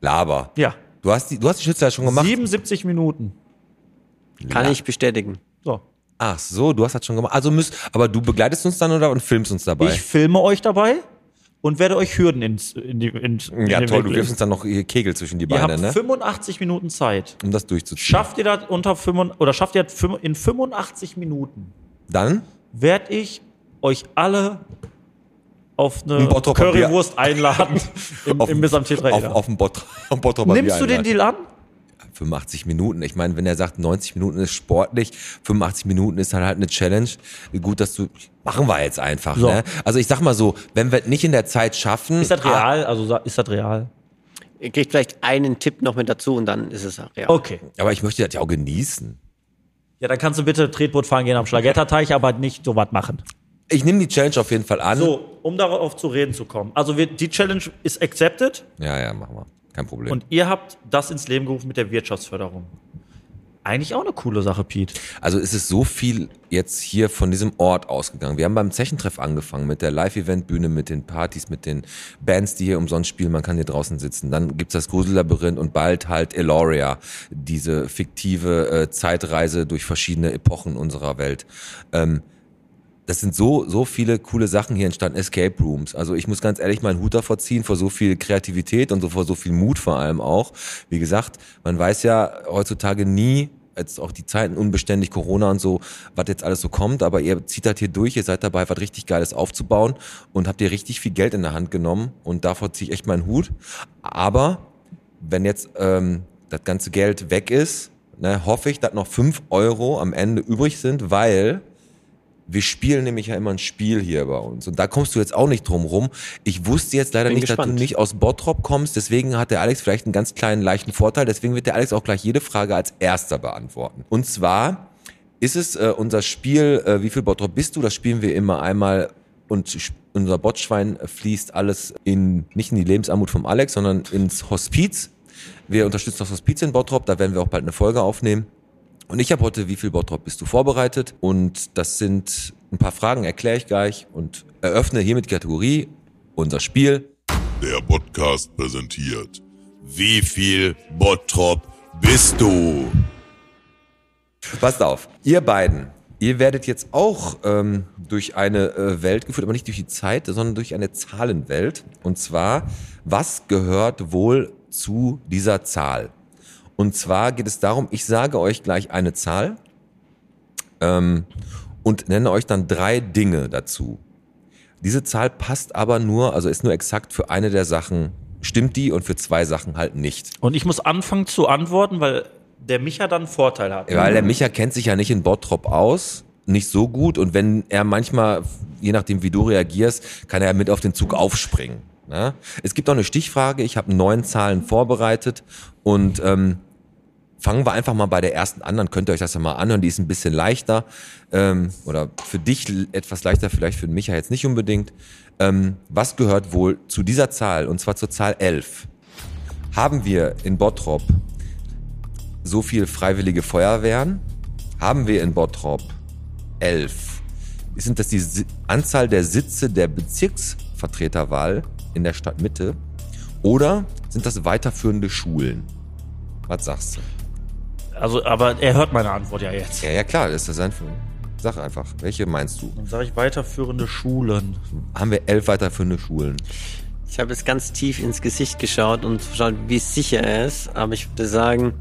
Laber. Ja, Du hast die, du hast die Schütze ja schon gemacht. 77 Minuten. Kann Ja. ich bestätigen. So. Ach so, du hast das schon gemacht. Also müsst, aber du begleitest uns dann oder und filmst uns dabei? Ich filme euch dabei und werde euch Hürden ins, in die ins, in ja, toll, Weg du wirfst uns dann noch Kegel zwischen die Ihr Beine, habt ne? 85 Minuten Zeit. Um das durchzuziehen. Schafft ihr das unter 5, oder schafft ihr das fünf- in 85 Minuten? Dann? Werde ich euch alle auf Ein eine Bottroper Currywurst einladen im, im Biss am auf, Tetraeder. auf dem Bott, auf dem Bottroper Nimmst Bier du den. Deal an? 85 Minuten. Ich meine, wenn er sagt, 90 Minuten ist sportlich, 85 Minuten ist dann halt eine Challenge. Gut, dass du, machen wir jetzt einfach. So. Ne? Also ich sag mal so, wenn wir es nicht in der Zeit schaffen. Ist das ah, real? Also sa- ist das real? Ihr kriegt vielleicht einen Tipp noch mit dazu und dann ist es real. Okay. Aber ich möchte das ja auch genießen. Ja, dann kannst du bitte Tretboot fahren gehen am Schlagetterteich, aber nicht so was machen. Ich nehme die Challenge auf jeden Fall an. So, um darauf zu reden zu kommen. Also wir, die Challenge ist accepted Ja, ja, machen wir. Kein Problem. und ihr habt das ins Leben gerufen mit der Wirtschaftsförderung. Eigentlich auch eine coole Sache, Pete. Also es ist so viel jetzt hier von diesem Ort ausgegangen. Wir haben beim Zechentreff angefangen mit der Live-Event-Bühne, mit den Partys, mit den Bands, die hier umsonst spielen. Man kann hier draußen sitzen. Dann gibt's das Grusellabyrinth und bald halt Eloria, diese fiktive äh, Zeitreise durch verschiedene Epochen unserer Welt. Ähm, das sind so, so viele coole Sachen hier entstanden. Escape Rooms. Also ich muss ganz ehrlich meinen Hut davor ziehen, vor so viel Kreativität und so vor so viel Mut vor allem auch. Wie gesagt, man weiß ja heutzutage nie, jetzt auch die Zeiten unbeständig, Corona und so, was jetzt alles so kommt, aber ihr zieht das hier durch, ihr seid dabei, was richtig Geiles aufzubauen und habt ihr richtig viel Geld in der Hand genommen und davor ziehe ich echt meinen Hut. Aber wenn jetzt ähm, das ganze Geld weg ist, ne, hoffe ich, dass noch fünf Euro am Ende übrig sind, weil wir spielen nämlich ja immer ein Spiel hier bei uns. Und da kommst du jetzt auch nicht drum rum. Ich wusste jetzt leider Bin nicht, dass gespannt. du nicht aus Bottrop kommst. Deswegen hat der Alex vielleicht einen ganz kleinen, leichten Vorteil. Deswegen wird der Alex auch gleich jede Frage als erster beantworten. Und zwar ist es äh, unser Spiel, äh, wie viel Bottrop bist du? Das spielen wir immer einmal und unser Botschwein fließt alles in, nicht in die Lebensarmut vom Alex, sondern ins Hospiz. Wir unterstützen das Hospiz in Bottrop, da werden wir auch bald eine Folge aufnehmen. Und ich habe heute, wie viel Bottrop bist du vorbereitet? Und das sind ein paar Fragen, erkläre ich gleich und eröffne hiermit die Kategorie, unser Spiel. Der Podcast präsentiert. Wie viel Bottrop bist du? Passt auf, ihr beiden, ihr werdet jetzt auch ähm, durch eine äh, Welt geführt, aber nicht durch die Zeit, sondern durch eine Zahlenwelt. Und zwar, was gehört wohl zu dieser Zahl? Und zwar geht es darum, ich sage euch gleich eine Zahl ähm, und nenne euch dann drei Dinge dazu. Diese Zahl passt aber nur, also ist nur exakt für eine der Sachen, stimmt die und für zwei Sachen halt nicht. Und ich muss anfangen zu antworten, weil der Micha dann einen Vorteil hat. Weil der Micha kennt sich ja nicht in Bottrop aus, nicht so gut. Und wenn er manchmal, je nachdem wie du reagierst, kann er mit auf den Zug aufspringen. Ne? Es gibt auch eine Stichfrage. Ich habe neun Zahlen vorbereitet und ähm, fangen wir einfach mal bei der ersten an. Dann könnt ihr euch das ja mal anhören. Die ist ein bisschen leichter ähm, oder für dich etwas leichter, vielleicht für Micha jetzt nicht unbedingt. Ähm, was gehört wohl zu dieser Zahl und zwar zur Zahl 11? Haben wir in Bottrop so viel freiwillige Feuerwehren? Haben wir in Bottrop elf? Sind das die Anzahl der Sitze der Bezirksvertreterwahl in der Stadtmitte? Oder sind das weiterführende Schulen? Was sagst du? Also, aber er hört meine Antwort ja jetzt. Ja, ja klar, das ist einfach. Sag einfach, welche meinst du? Dann sage ich weiterführende Schulen. Haben wir elf weiterführende Schulen? Ich habe jetzt ganz tief ins Gesicht geschaut und geschaut, wie sicher er ist, aber ich würde sagen,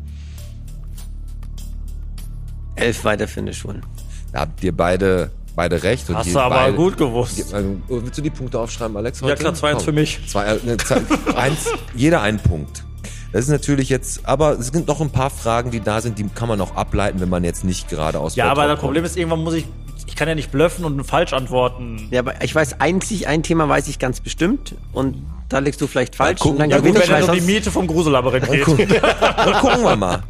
elf weiterführende Schulen. Da habt ihr beide, beide recht. Und Hast du aber beide, gut gewusst. Die, also, willst du die Punkte aufschreiben, Alex? Ja, heute? klar, zwei, eins Komm. für mich. Zwei, äh, ne, zwei, eins, jeder ein Punkt. Das ist natürlich jetzt, aber es sind noch ein paar Fragen, die da sind, die kann man noch ableiten, wenn man jetzt nicht gerade aus Ja, aber das Problem ist, irgendwann muss ich, ich kann ja nicht bluffen und falsch antworten. Ja, aber ich weiß einzig, ein Thema weiß ich ganz bestimmt und da liegst du vielleicht falsch. gucken- und dann ja, gut, ich, wenn um die Miete vom Gruselabyrinth geht. Dann gucken wir mal.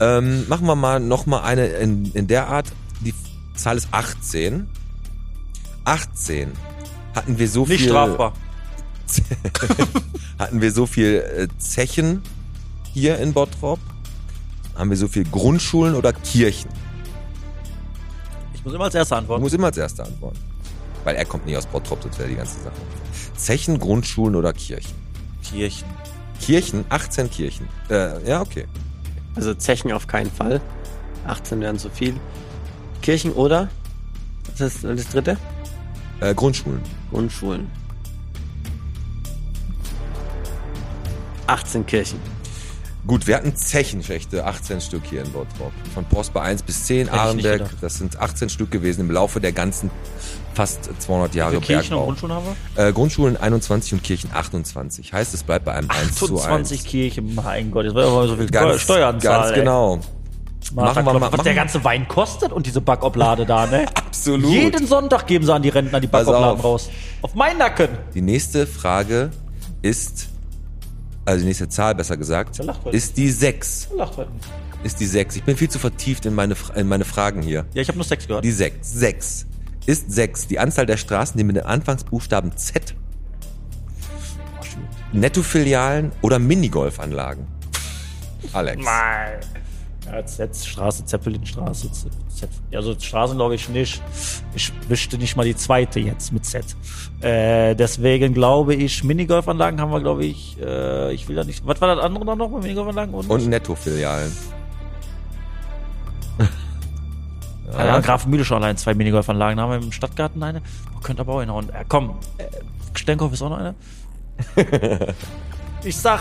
Ähm, machen wir mal noch mal eine in, in der Art. Die Zahl ist 18. 18 hatten wir so Nicht viel strafbar. hatten wir so viel äh, Zechen hier in Bottrop? Haben wir so viel Grundschulen oder Kirchen? Ich muss immer als erster Ich antworten. muss immer als erster antworten. Weil er kommt nicht aus Bottrop, das wäre die ganze Sache. Zechen, Grundschulen oder Kirchen? Kirchen. Kirchen, 18 Kirchen. Äh, ja, okay. also Zechen auf keinen Fall. 18 wären zu viel. Kirchen oder? Was ist das dritte? Äh, Grundschulen. Grundschulen. 18 Kirchen. Gut, wir hatten Zechenschächte, 18 Stück hier in Bottrop. Von Prosper 1 bis 10, Hätte ich nicht Arenberg, gedacht. das sind 18 Stück gewesen im Laufe der ganzen fast 200 Jahre viele Kirchen und. Grundschulen haben wir? Äh, Grundschulen 21 und Kirchen 28. Heißt, es bleibt bei einem 1 zu 1. 28 Kirchen, mein Gott, jetzt war aber so viel Ganz, Steueranzahl. ganz ey. genau. Martha Machen wir mal- Was der machen- ganze Wein kostet und diese Backoblade da, ne? Absolut. Jeden Sonntag geben sie an die Rentner die Backobladen raus. Auf meinen Nacken. Die nächste Frage ist, also die nächste Zahl besser gesagt, ist die 6. Lacht heute. Ist die 6. Ich bin viel zu vertieft in meine, in meine Fragen hier. Ja, ich habe nur Sex gehört. Die 6. 6. Ist 6 die Anzahl der Straßen, die mit dem Anfangsbuchstaben Z Nettofilialen oder Minigolfanlagen? Alex. Nein. Ja, Z, Straße, Zeppelinstraße, Z. Z. Ja, so Straßen glaube ich nicht. Ich wischte nicht mal die zweite jetzt mit Z. Äh, deswegen glaube ich, Minigolfanlagen haben wir, glaube ich, äh, ich will da nicht. Was war das andere dann noch mit Minigolfanlagen? Und, Und Nettofilialen. ja, ja. Grafenmühle schon allein zwei Minigolfanlagen. Da haben wir im Stadtgarten eine. Oh, könnte aber auch hinhauen. Äh, komm, äh, Stenkopf ist auch noch eine. ich sag,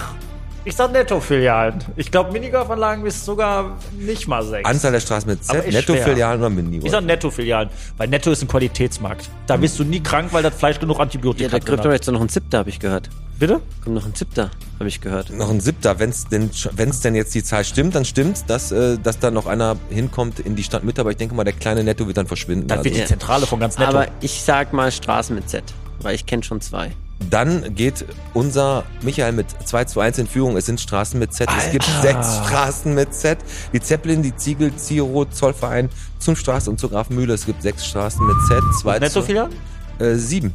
ich sag Nettofilialen. Ich glaube, Minigolfanlagen ist sogar nicht mal sechs. Anzahl der Straßen mit Z, Nettofilialen oder Ich Minigolf? sag Netto-Filialen, weil Netto ist ein Qualitätsmarkt. Da wirst du nie krank, weil das Fleisch genug Ja, Antibiotika da drin hat. jetzt noch ein Zipter, habe ich gehört. Bitte? Kommt noch ein Zipter, habe ich gehört. noch ein siebter, wenn es denn, wenn's denn jetzt die Zahl stimmt, dann stimmt, dass, äh, dass da noch einer hinkommt in die Stadtmitte, aber ich denke mal, der kleine Netto wird dann verschwinden. Das Also, wird die Zentrale von ganz Netto. Aber ich sag mal Straßen mit Z, weil ich kenne schon zwei. Dann geht unser Michael mit 2 zu 1 in Führung. Es sind Straßen mit Z. Es gibt sechs Straßen mit Z. Die Zeppelin, die Ziegel, Ziro, Zollverein, Zunftstraße und zur Grafenmühle. Es gibt sechs Straßen mit Z. Zwei zu, Netto-Filialen? äh, sieben.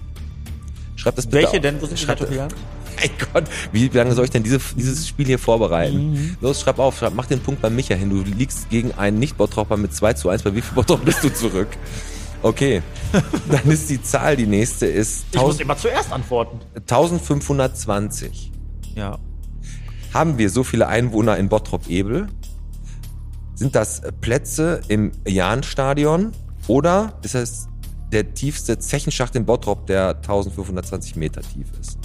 Schreibt das bitte Welche auf. denn? Wo sind die Schreibt- Netto-Filialen? Mein Gott, wie lange soll ich denn diese, dieses Spiel hier vorbereiten? Mhm. Los, schreib auf, schreib, mach den Punkt bei Micha hin. Du liegst gegen einen Nicht-Bottropper mit 2 zu 1. Bei wie viel Bottrop bist du zurück? Okay, dann ist die Zahl, die nächste ist Ich muss 1000 immer zuerst antworten. 1520. Ja. Haben wir so viele Einwohner in Bottrop-Ebel? Sind das Plätze im Jahnstadion oder ist das der tiefste Zechenschacht in Bottrop, der 1520 Meter tief ist?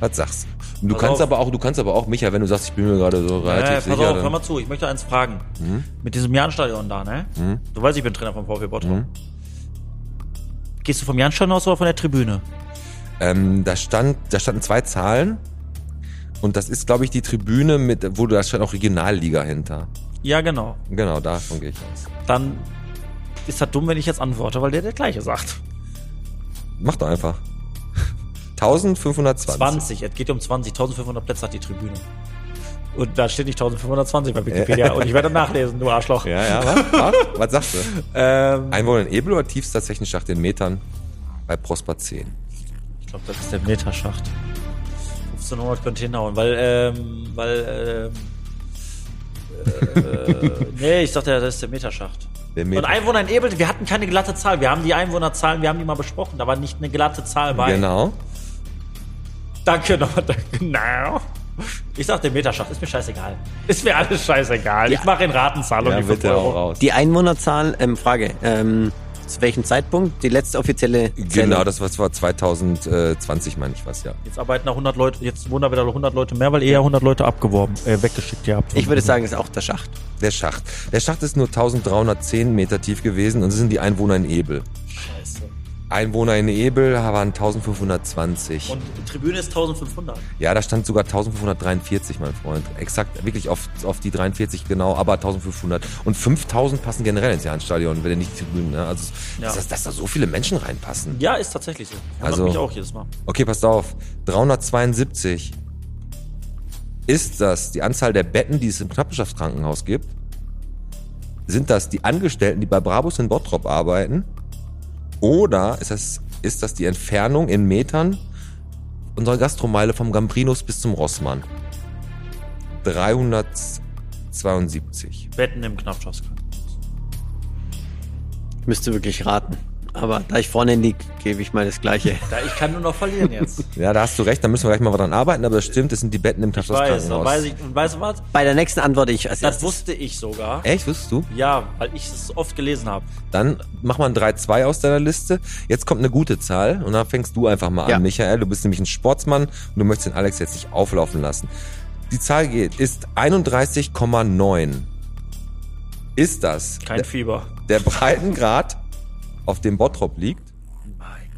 Was sagst du? Du Pass kannst auf. aber auch, du kannst aber auch, Micha, wenn du sagst, ich bin mir gerade so relativ Äh, pass sicher. auf, hör Mhm. mal zu, ich möchte eins fragen. Mit diesem Jahnstadion da, ne? Du weißt, ich bin Trainer vom VfB Bottrop. Mhm. Gehst du vom Jahnstadion aus oder von der Tribüne? ähm, da stand, da standen zwei Zahlen und das ist, glaube ich, die Tribüne mit, wo du da stand auch Regionalliga hinter. Ja, genau. Genau, davon gehe ich aus. Dann ist das dumm, wenn ich jetzt antworte, weil der der gleiche sagt. Mach doch einfach. 1520. 20, es geht um 20, 1500 Plätze hat die Tribüne. Und da steht nicht 1520 bei Wikipedia. Und ich werde nachlesen, du Arschloch. Ja, ja, was? was? Was sagst du? Ähm, Einwohner in Ebel oder tiefster Zechenschacht in Metern bei Prosper 10? ich glaube, das ist der Meterschacht. 1500 könnte hinhauen, weil, ähm, weil, ähm, äh, nee, ich dachte, das ist der Meterschacht. Der Und Meter. Einwohner in Ebel, wir hatten keine glatte Zahl. Wir haben die Einwohnerzahlen, wir haben die mal besprochen. Da war nicht eine glatte Zahl bei. Genau. Danke nochmal, danke. Genau. Ich sag, der Meterschacht ist mir scheißegal. Ist mir alles scheißegal. Ich mache in Ratenzahl und Ja, die 5 bitte auch Euro. raus. Die Einwohnerzahl, ähm, Frage, ähm, zu welchem Zeitpunkt? Die letzte offizielle Zählung? Genau, das war, war 2020, meine ich was, ja. Jetzt arbeiten da 100 Leute, jetzt wurden da wieder 100 Leute mehr, weil eher 100 Leute abgeworben, äh, weggeschickt gehabt. Ich würde sagen, es ist auch der Schacht. Der Schacht. Der Schacht ist nur 1310 Meter tief gewesen und es sind die Einwohner in Ebel. Scheiße. Einwohner in Ebel waren 1520. Und die Tribüne ist 1500. Ja, da stand sogar 1543, mein Freund. Exakt, wirklich auf, auf die 43 genau, aber 1500. Und 5000 passen generell ins Jahnstadion, wenn ihr nicht die Tribünen, ne? Also, Ja. dass, dass da so viele Menschen reinpassen. Ja, ist tatsächlich so. Also- mich auch jedes Mal. Okay, passt auf. 372. Ist das die Anzahl der Betten, die es im Knappenschaftskrankenhaus gibt? Sind das die Angestellten, die bei Brabus in Bottrop arbeiten? Oder ist das, ist das die Entfernung in Metern unserer Gastromeile vom Gambrinus bis zum Rossmann? 372. Betten im. Ich müsste wirklich raten. Aber da ich vorne liege, gebe ich mal das Gleiche. Da, ich kann nur noch verlieren jetzt. Ja, da hast du recht, da müssen wir gleich mal dran arbeiten, aber das stimmt, das sind die Betten im Ich weiß, Krankenhaus. weiß ich, weißt du was? Bei der nächsten antworte ich als Das erstes. wusste ich sogar. Echt, wusstest du? Ja, weil ich es oft gelesen habe. Dann mach mal ein 3-2 aus deiner Liste. Jetzt kommt eine gute Zahl und dann fängst du einfach mal Ja. an, Michael. Du bist nämlich ein Sportsmann und du möchtest den Alex jetzt nicht auflaufen lassen. Die Zahl geht, ist 31,9. Ist das Kein Fieber. der Breitengrad, auf dem Bottrop liegt?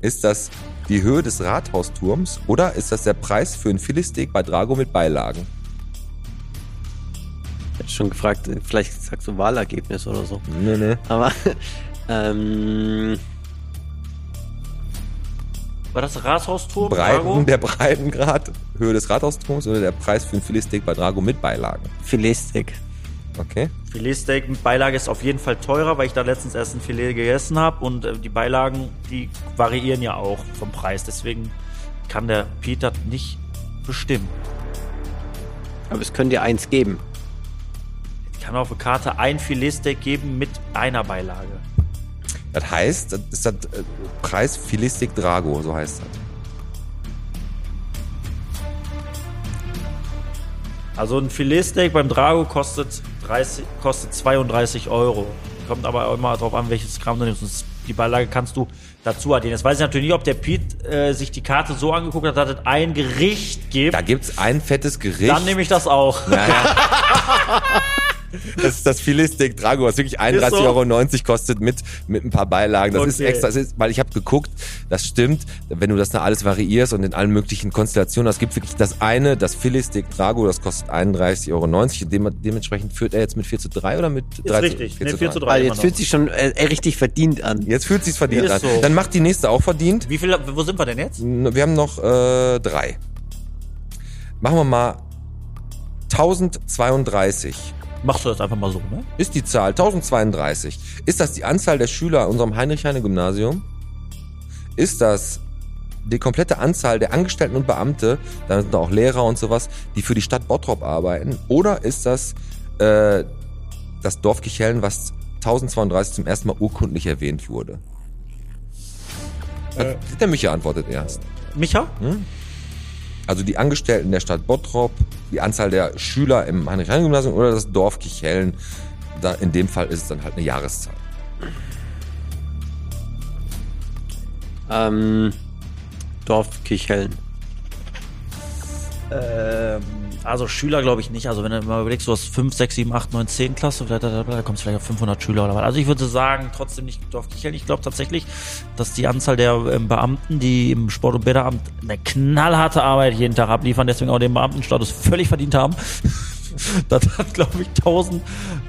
Ist das die Höhe des Rathausturms oder ist das der Preis für ein Filetsteak bei Drago mit Beilagen? Ich hätte schon gefragt, vielleicht sagst du Wahlergebnis oder so. Nee, nee. Aber ähm, War das Rathausturm? Breiten, Drago? der Breitengrad, Höhe des Rathausturms oder der Preis für ein Filetsteak bei Drago mit Beilagen? Filetstick. Okay. Filetsteak mit Beilage ist auf jeden Fall teurer, weil ich da letztens erst ein Filet gegessen habe und äh, die Beilagen, die variieren ja auch vom Preis. Deswegen kann der Peter nicht bestimmen. Aber es könnte dir eins geben. Ich kann auf der Karte ein Filetsteak geben mit einer Beilage. Das heißt, das ist das äh, Preis Filetsteak Drago, so heißt das. Also ein Filetsteak beim Drago kostet, 30, kostet 32 Euro. Kommt aber immer drauf an, welches Gramm du nimmst. Und Die Beilage kannst du dazu addieren. Jetzt weiß ich natürlich nicht, ob der Pete äh, sich die Karte so angeguckt hat, dass es ein Gericht gibt. Da gibt's ein fettes Gericht. Dann nehme ich das auch. Das ist das Filetsteak Drago, was wirklich Ist 31,90 so? Euro kostet mit, mit ein paar Beilagen. Das ist Okay. extra, das ist, weil ich habe geguckt, das stimmt, wenn du das da alles variierst und in allen möglichen Konstellationen, es gibt wirklich das eine, das Filetsteak Drago, das kostet 31,90 Euro. Dem, dementsprechend führt er jetzt mit 4 zu 3 oder mit 3 richtig. Nee, 4 zu 3. Weil immer jetzt fühlt sich schon äh, äh, richtig verdient an. Jetzt fühlt sich's verdient Ist an. so. Dann macht die nächste auch verdient. Wie viel, wo sind wir denn jetzt? Wir haben noch äh, drei. Machen wir mal 1032. Machst du das einfach mal so, ne? Ist die Zahl 1032. Ist das die Anzahl der Schüler in unserem Heinrich-Heine-Gymnasium? Ist das die komplette Anzahl der Angestellten und Beamte, da sind auch Lehrer und sowas, die für die Stadt Bottrop arbeiten? Oder ist das äh, das Dorf Kichellen, was 1032 zum ersten Mal urkundlich erwähnt wurde? Äh. Der Micha antwortet erst. Micha? Also die Angestellten der Stadt Bottrop, die Anzahl der Schüler im Heinrich-Heine-Gymnasium oder das Dorf Kichellen. Da, in dem Fall ist es dann halt eine Jahreszahl. Ähm, Dorf Kichellen. Ähm, also Schüler glaube ich nicht. Also wenn du mal überlegst, du hast 5, 6, 7, 8, 9, 10 Klasse, da, da, da, da kommst du vielleicht auf 500 Schüler oder was. Also ich würde sagen, trotzdem nicht Dorf Kicheln. Ich glaube tatsächlich, dass die Anzahl der ähm, Beamten, die im Sport- und Bäderamt eine knallharte Arbeit jeden Tag abliefern, deswegen auch den Beamtenstatus völlig verdient haben. Das hat, glaube ich, 1000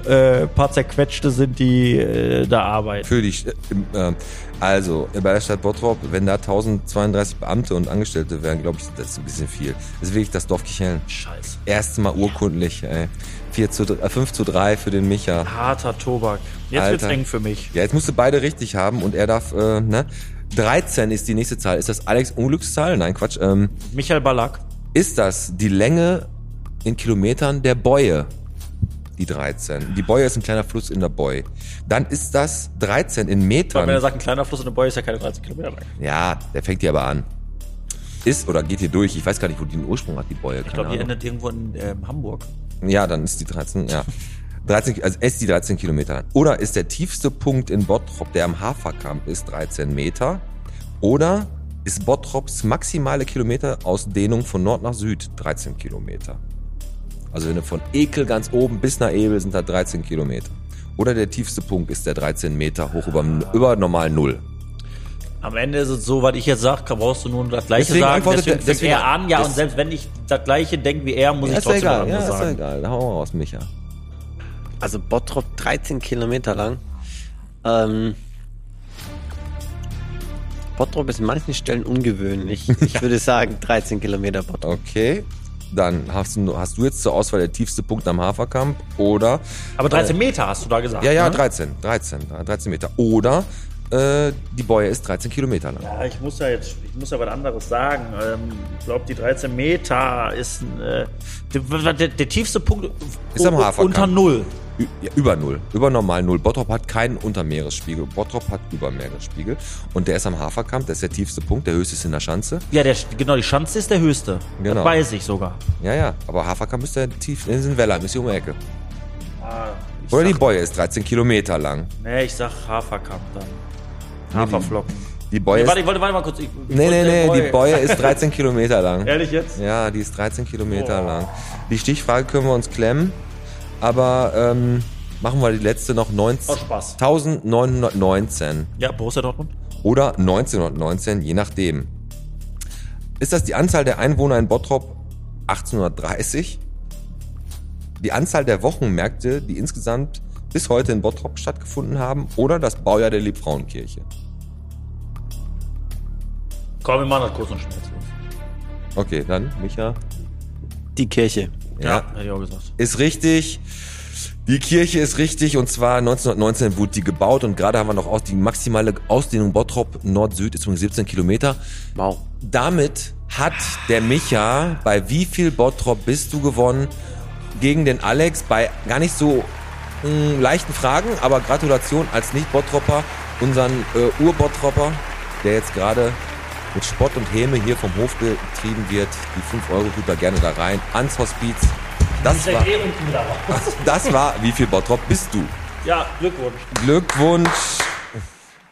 äh, paar zerquetschte sind, die äh, da arbeiten. Für im, äh, also bei der Stadt Bottrop, wenn da 1032 Beamte und Angestellte wären, glaube ich, das ist ein bisschen viel. Das ist wirklich das Dorf Kichellen. Scheiße. Erste Mal urkundlich, ey. 4 zu, äh, 5 zu 3 für den Micha. Harter Tobak. Jetzt wird's Alter. eng für mich. Ja, jetzt musst du beide richtig haben und er darf, äh, ne? 13 ist die nächste Zahl. Ist das Alex Unglückszahl? Nein, Quatsch. Ähm, Michael Ballack. ist das die Länge in Kilometern der Bäue? Die 13. Die Bäue ist ein kleiner Fluss in der Bäu. Dann ist das 13 in Metern. wenn er sagt, ein kleiner Fluss in der Boy ist ja keine 30 Kilometer lang. Ja, der fängt hier aber an. Ist oder geht hier durch. Ich weiß gar nicht, wo die einen Ursprung hat, die Bäue. Ich glaube, die endet irgendwo in ähm, Hamburg. Ja, dann ist die 13, ja. 13, also ist die 13 Kilometer. Oder ist der tiefste Punkt in Bottrop, der am Haferkamp ist, 13 Meter? Oder ist Bottrops maximale Kilometerausdehnung von Nord nach Süd 13 Kilometer? Also wenn du von Ekel ganz oben bis nach Ebel sind da 13 Kilometer. Oder der tiefste Punkt ist der 13 Meter hoch über, über normal Null. Am Ende ist es so, was ich jetzt sage, brauchst du nur das Gleiche Deswegen sagen. Deswegen fängt deswegen- er an, ja, und selbst wenn ich das Gleiche denke wie er, muss ich ist ja trotzdem was egal, ja, anderes ist ja sagen. egal. Da hauen wir raus, Micha. Also Bottrop 13 Kilometer lang. Ähm, Bottrop ist an manchen Stellen ungewöhnlich. Ich würde sagen 13 Kilometer Bottrop. Okay. Dann hast du, hast du jetzt zur Auswahl der tiefste Punkt am Haferkamp oder Aber 13 Meter hast du da gesagt. Ja, ja, ne? 13, 13, 13 Meter. Oder äh, die Bäue ist 13 Kilometer lang. Ja, ich muss ja jetzt, ich muss ja was anderes sagen. Ähm, ich glaube, die 13 Meter ist ein, äh, der, der, der tiefste Punkt Ist am Haferkamp. unter Null. Über null. Über normal null. Bottrop hat keinen Untermeeresspiegel. Bottrop hat Übermeeresspiegel. Und der ist am Haferkamp, das ist der tiefste Punkt, der höchste ist in der Schanze. Ja, der, genau, die Schanze ist der höchste. Genau. Das weiß ich sogar. Ja, ja, aber Haferkamp ist der tief, in den Wellheim, ist hier um die Ecke. Ich Oder die sag, Boje ist 13 Kilometer lang. Nee, ich sag Haferkamp dann. Haferflocken. Die Boje Nee, warte, ich wollte, warte mal kurz. Ich, ich nee, nee, nee, der die Boje ist 13 Kilometer lang. Ehrlich jetzt? Ja, die ist 13 Kilometer lang. Die Stichfrage können wir uns klemmen, aber ähm, machen wir die letzte noch 19 Aus Spaß. 1919 Ja, Borussia Dortmund? oder 1919, je nachdem. Ist das die Anzahl der Einwohner in Bottrop 1830? Die Anzahl der Wochenmärkte, die insgesamt bis heute in Bottrop stattgefunden haben, oder das Baujahr der Liebfrauenkirche? Komm, wir machen das kurz und schmerzlos. Okay, dann, Micha. Die Kirche. Ja, hätte ich auch gesagt. ist richtig. Die Kirche ist richtig und zwar 1919 wurde die gebaut und gerade haben wir noch aus die maximale Ausdehnung Bottrop Nord-Süd ist übrigens 17 Kilometer. Wow. Damit hat der Micha bei wie viel Bottrop bist du gewonnen gegen den Alex bei gar nicht so mh, leichten Fragen, aber Gratulation als Nicht-Bottropper, unseren äh, Ur-Bottropper, der jetzt gerade mit Spott und Häme hier vom Hof getrieben wird. Die 5 Euro tut er gerne da rein. Ans Hospiz. Das war, das war, wie viel Bottrop bist du? Ja, Glückwunsch. Glückwunsch.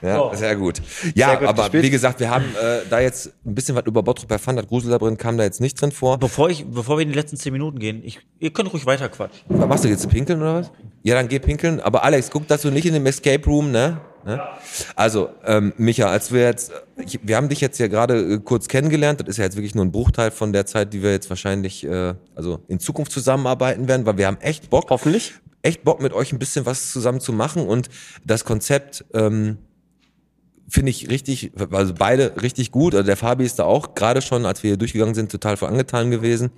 Ja, So. sehr gut. Ja, Sehr gut aber gespielt. wie gesagt, wir haben äh, da jetzt ein bisschen was über Bottrop erfahren. Das Grusellabyrinth kam da jetzt nicht drin vor. Bevor, ich, bevor wir in die letzten 10 Minuten gehen, ich, ihr könnt ruhig weiter quatschen. Was machst du jetzt? Pinkeln oder was? Ja, dann geh pinkeln. Aber Alex, guck, dass du nicht in dem Escape Room, ne? Ne? Also, ähm, Micha, als wir jetzt, ich, wir haben dich jetzt ja gerade äh, kurz kennengelernt. Das ist ja jetzt wirklich nur ein Bruchteil von der Zeit, die wir jetzt wahrscheinlich, äh, also in Zukunft zusammenarbeiten werden, weil wir haben echt Bock. Hoffentlich. echt Bock, mit euch ein bisschen was zusammen zu machen und das Konzept ähm, finde ich richtig, also beide richtig gut. Also der Fabi ist da auch gerade schon, als wir hier durchgegangen sind, total für angetan gewesen.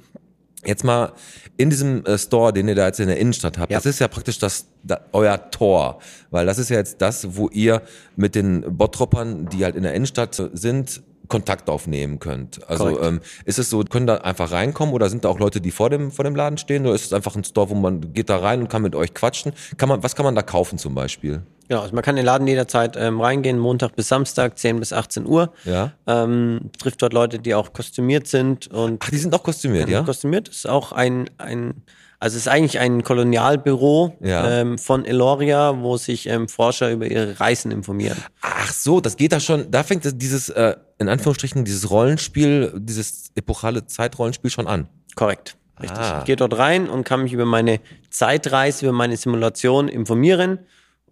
Jetzt mal in diesem äh, Store, den ihr da jetzt in der Innenstadt habt, Ja. das ist ja praktisch das, da, euer Tor, weil das ist ja jetzt das, wo ihr mit den Bottroppern, die halt in der Innenstadt sind, Kontakt aufnehmen könnt. Also ähm, ist es so, können da einfach reinkommen oder sind da auch Leute, die vor dem vor dem Laden stehen oder ist es einfach ein Store, wo man geht da rein und kann mit euch quatschen? Kann man, was kann man da kaufen zum Beispiel? Genau, also man kann in den Laden jederzeit ähm, reingehen, Montag bis Samstag, 10 bis 18 Uhr. Ja. Ähm, trifft dort Leute, die auch kostümiert sind und Ach, die sind auch kostümiert, ja? kostümiert ist auch ein, ein also es ist eigentlich ein Kolonialbüro Ja. ähm, von Eloria, wo sich ähm, Forscher über ihre Reisen informieren. Ach so, das geht da schon, da fängt dieses, äh, in Anführungsstrichen, dieses Rollenspiel, dieses epochale Zeitrollenspiel schon an. Korrekt. Richtig. Ah. Ich gehe dort rein und kann mich über meine Zeitreise, über meine Simulation informieren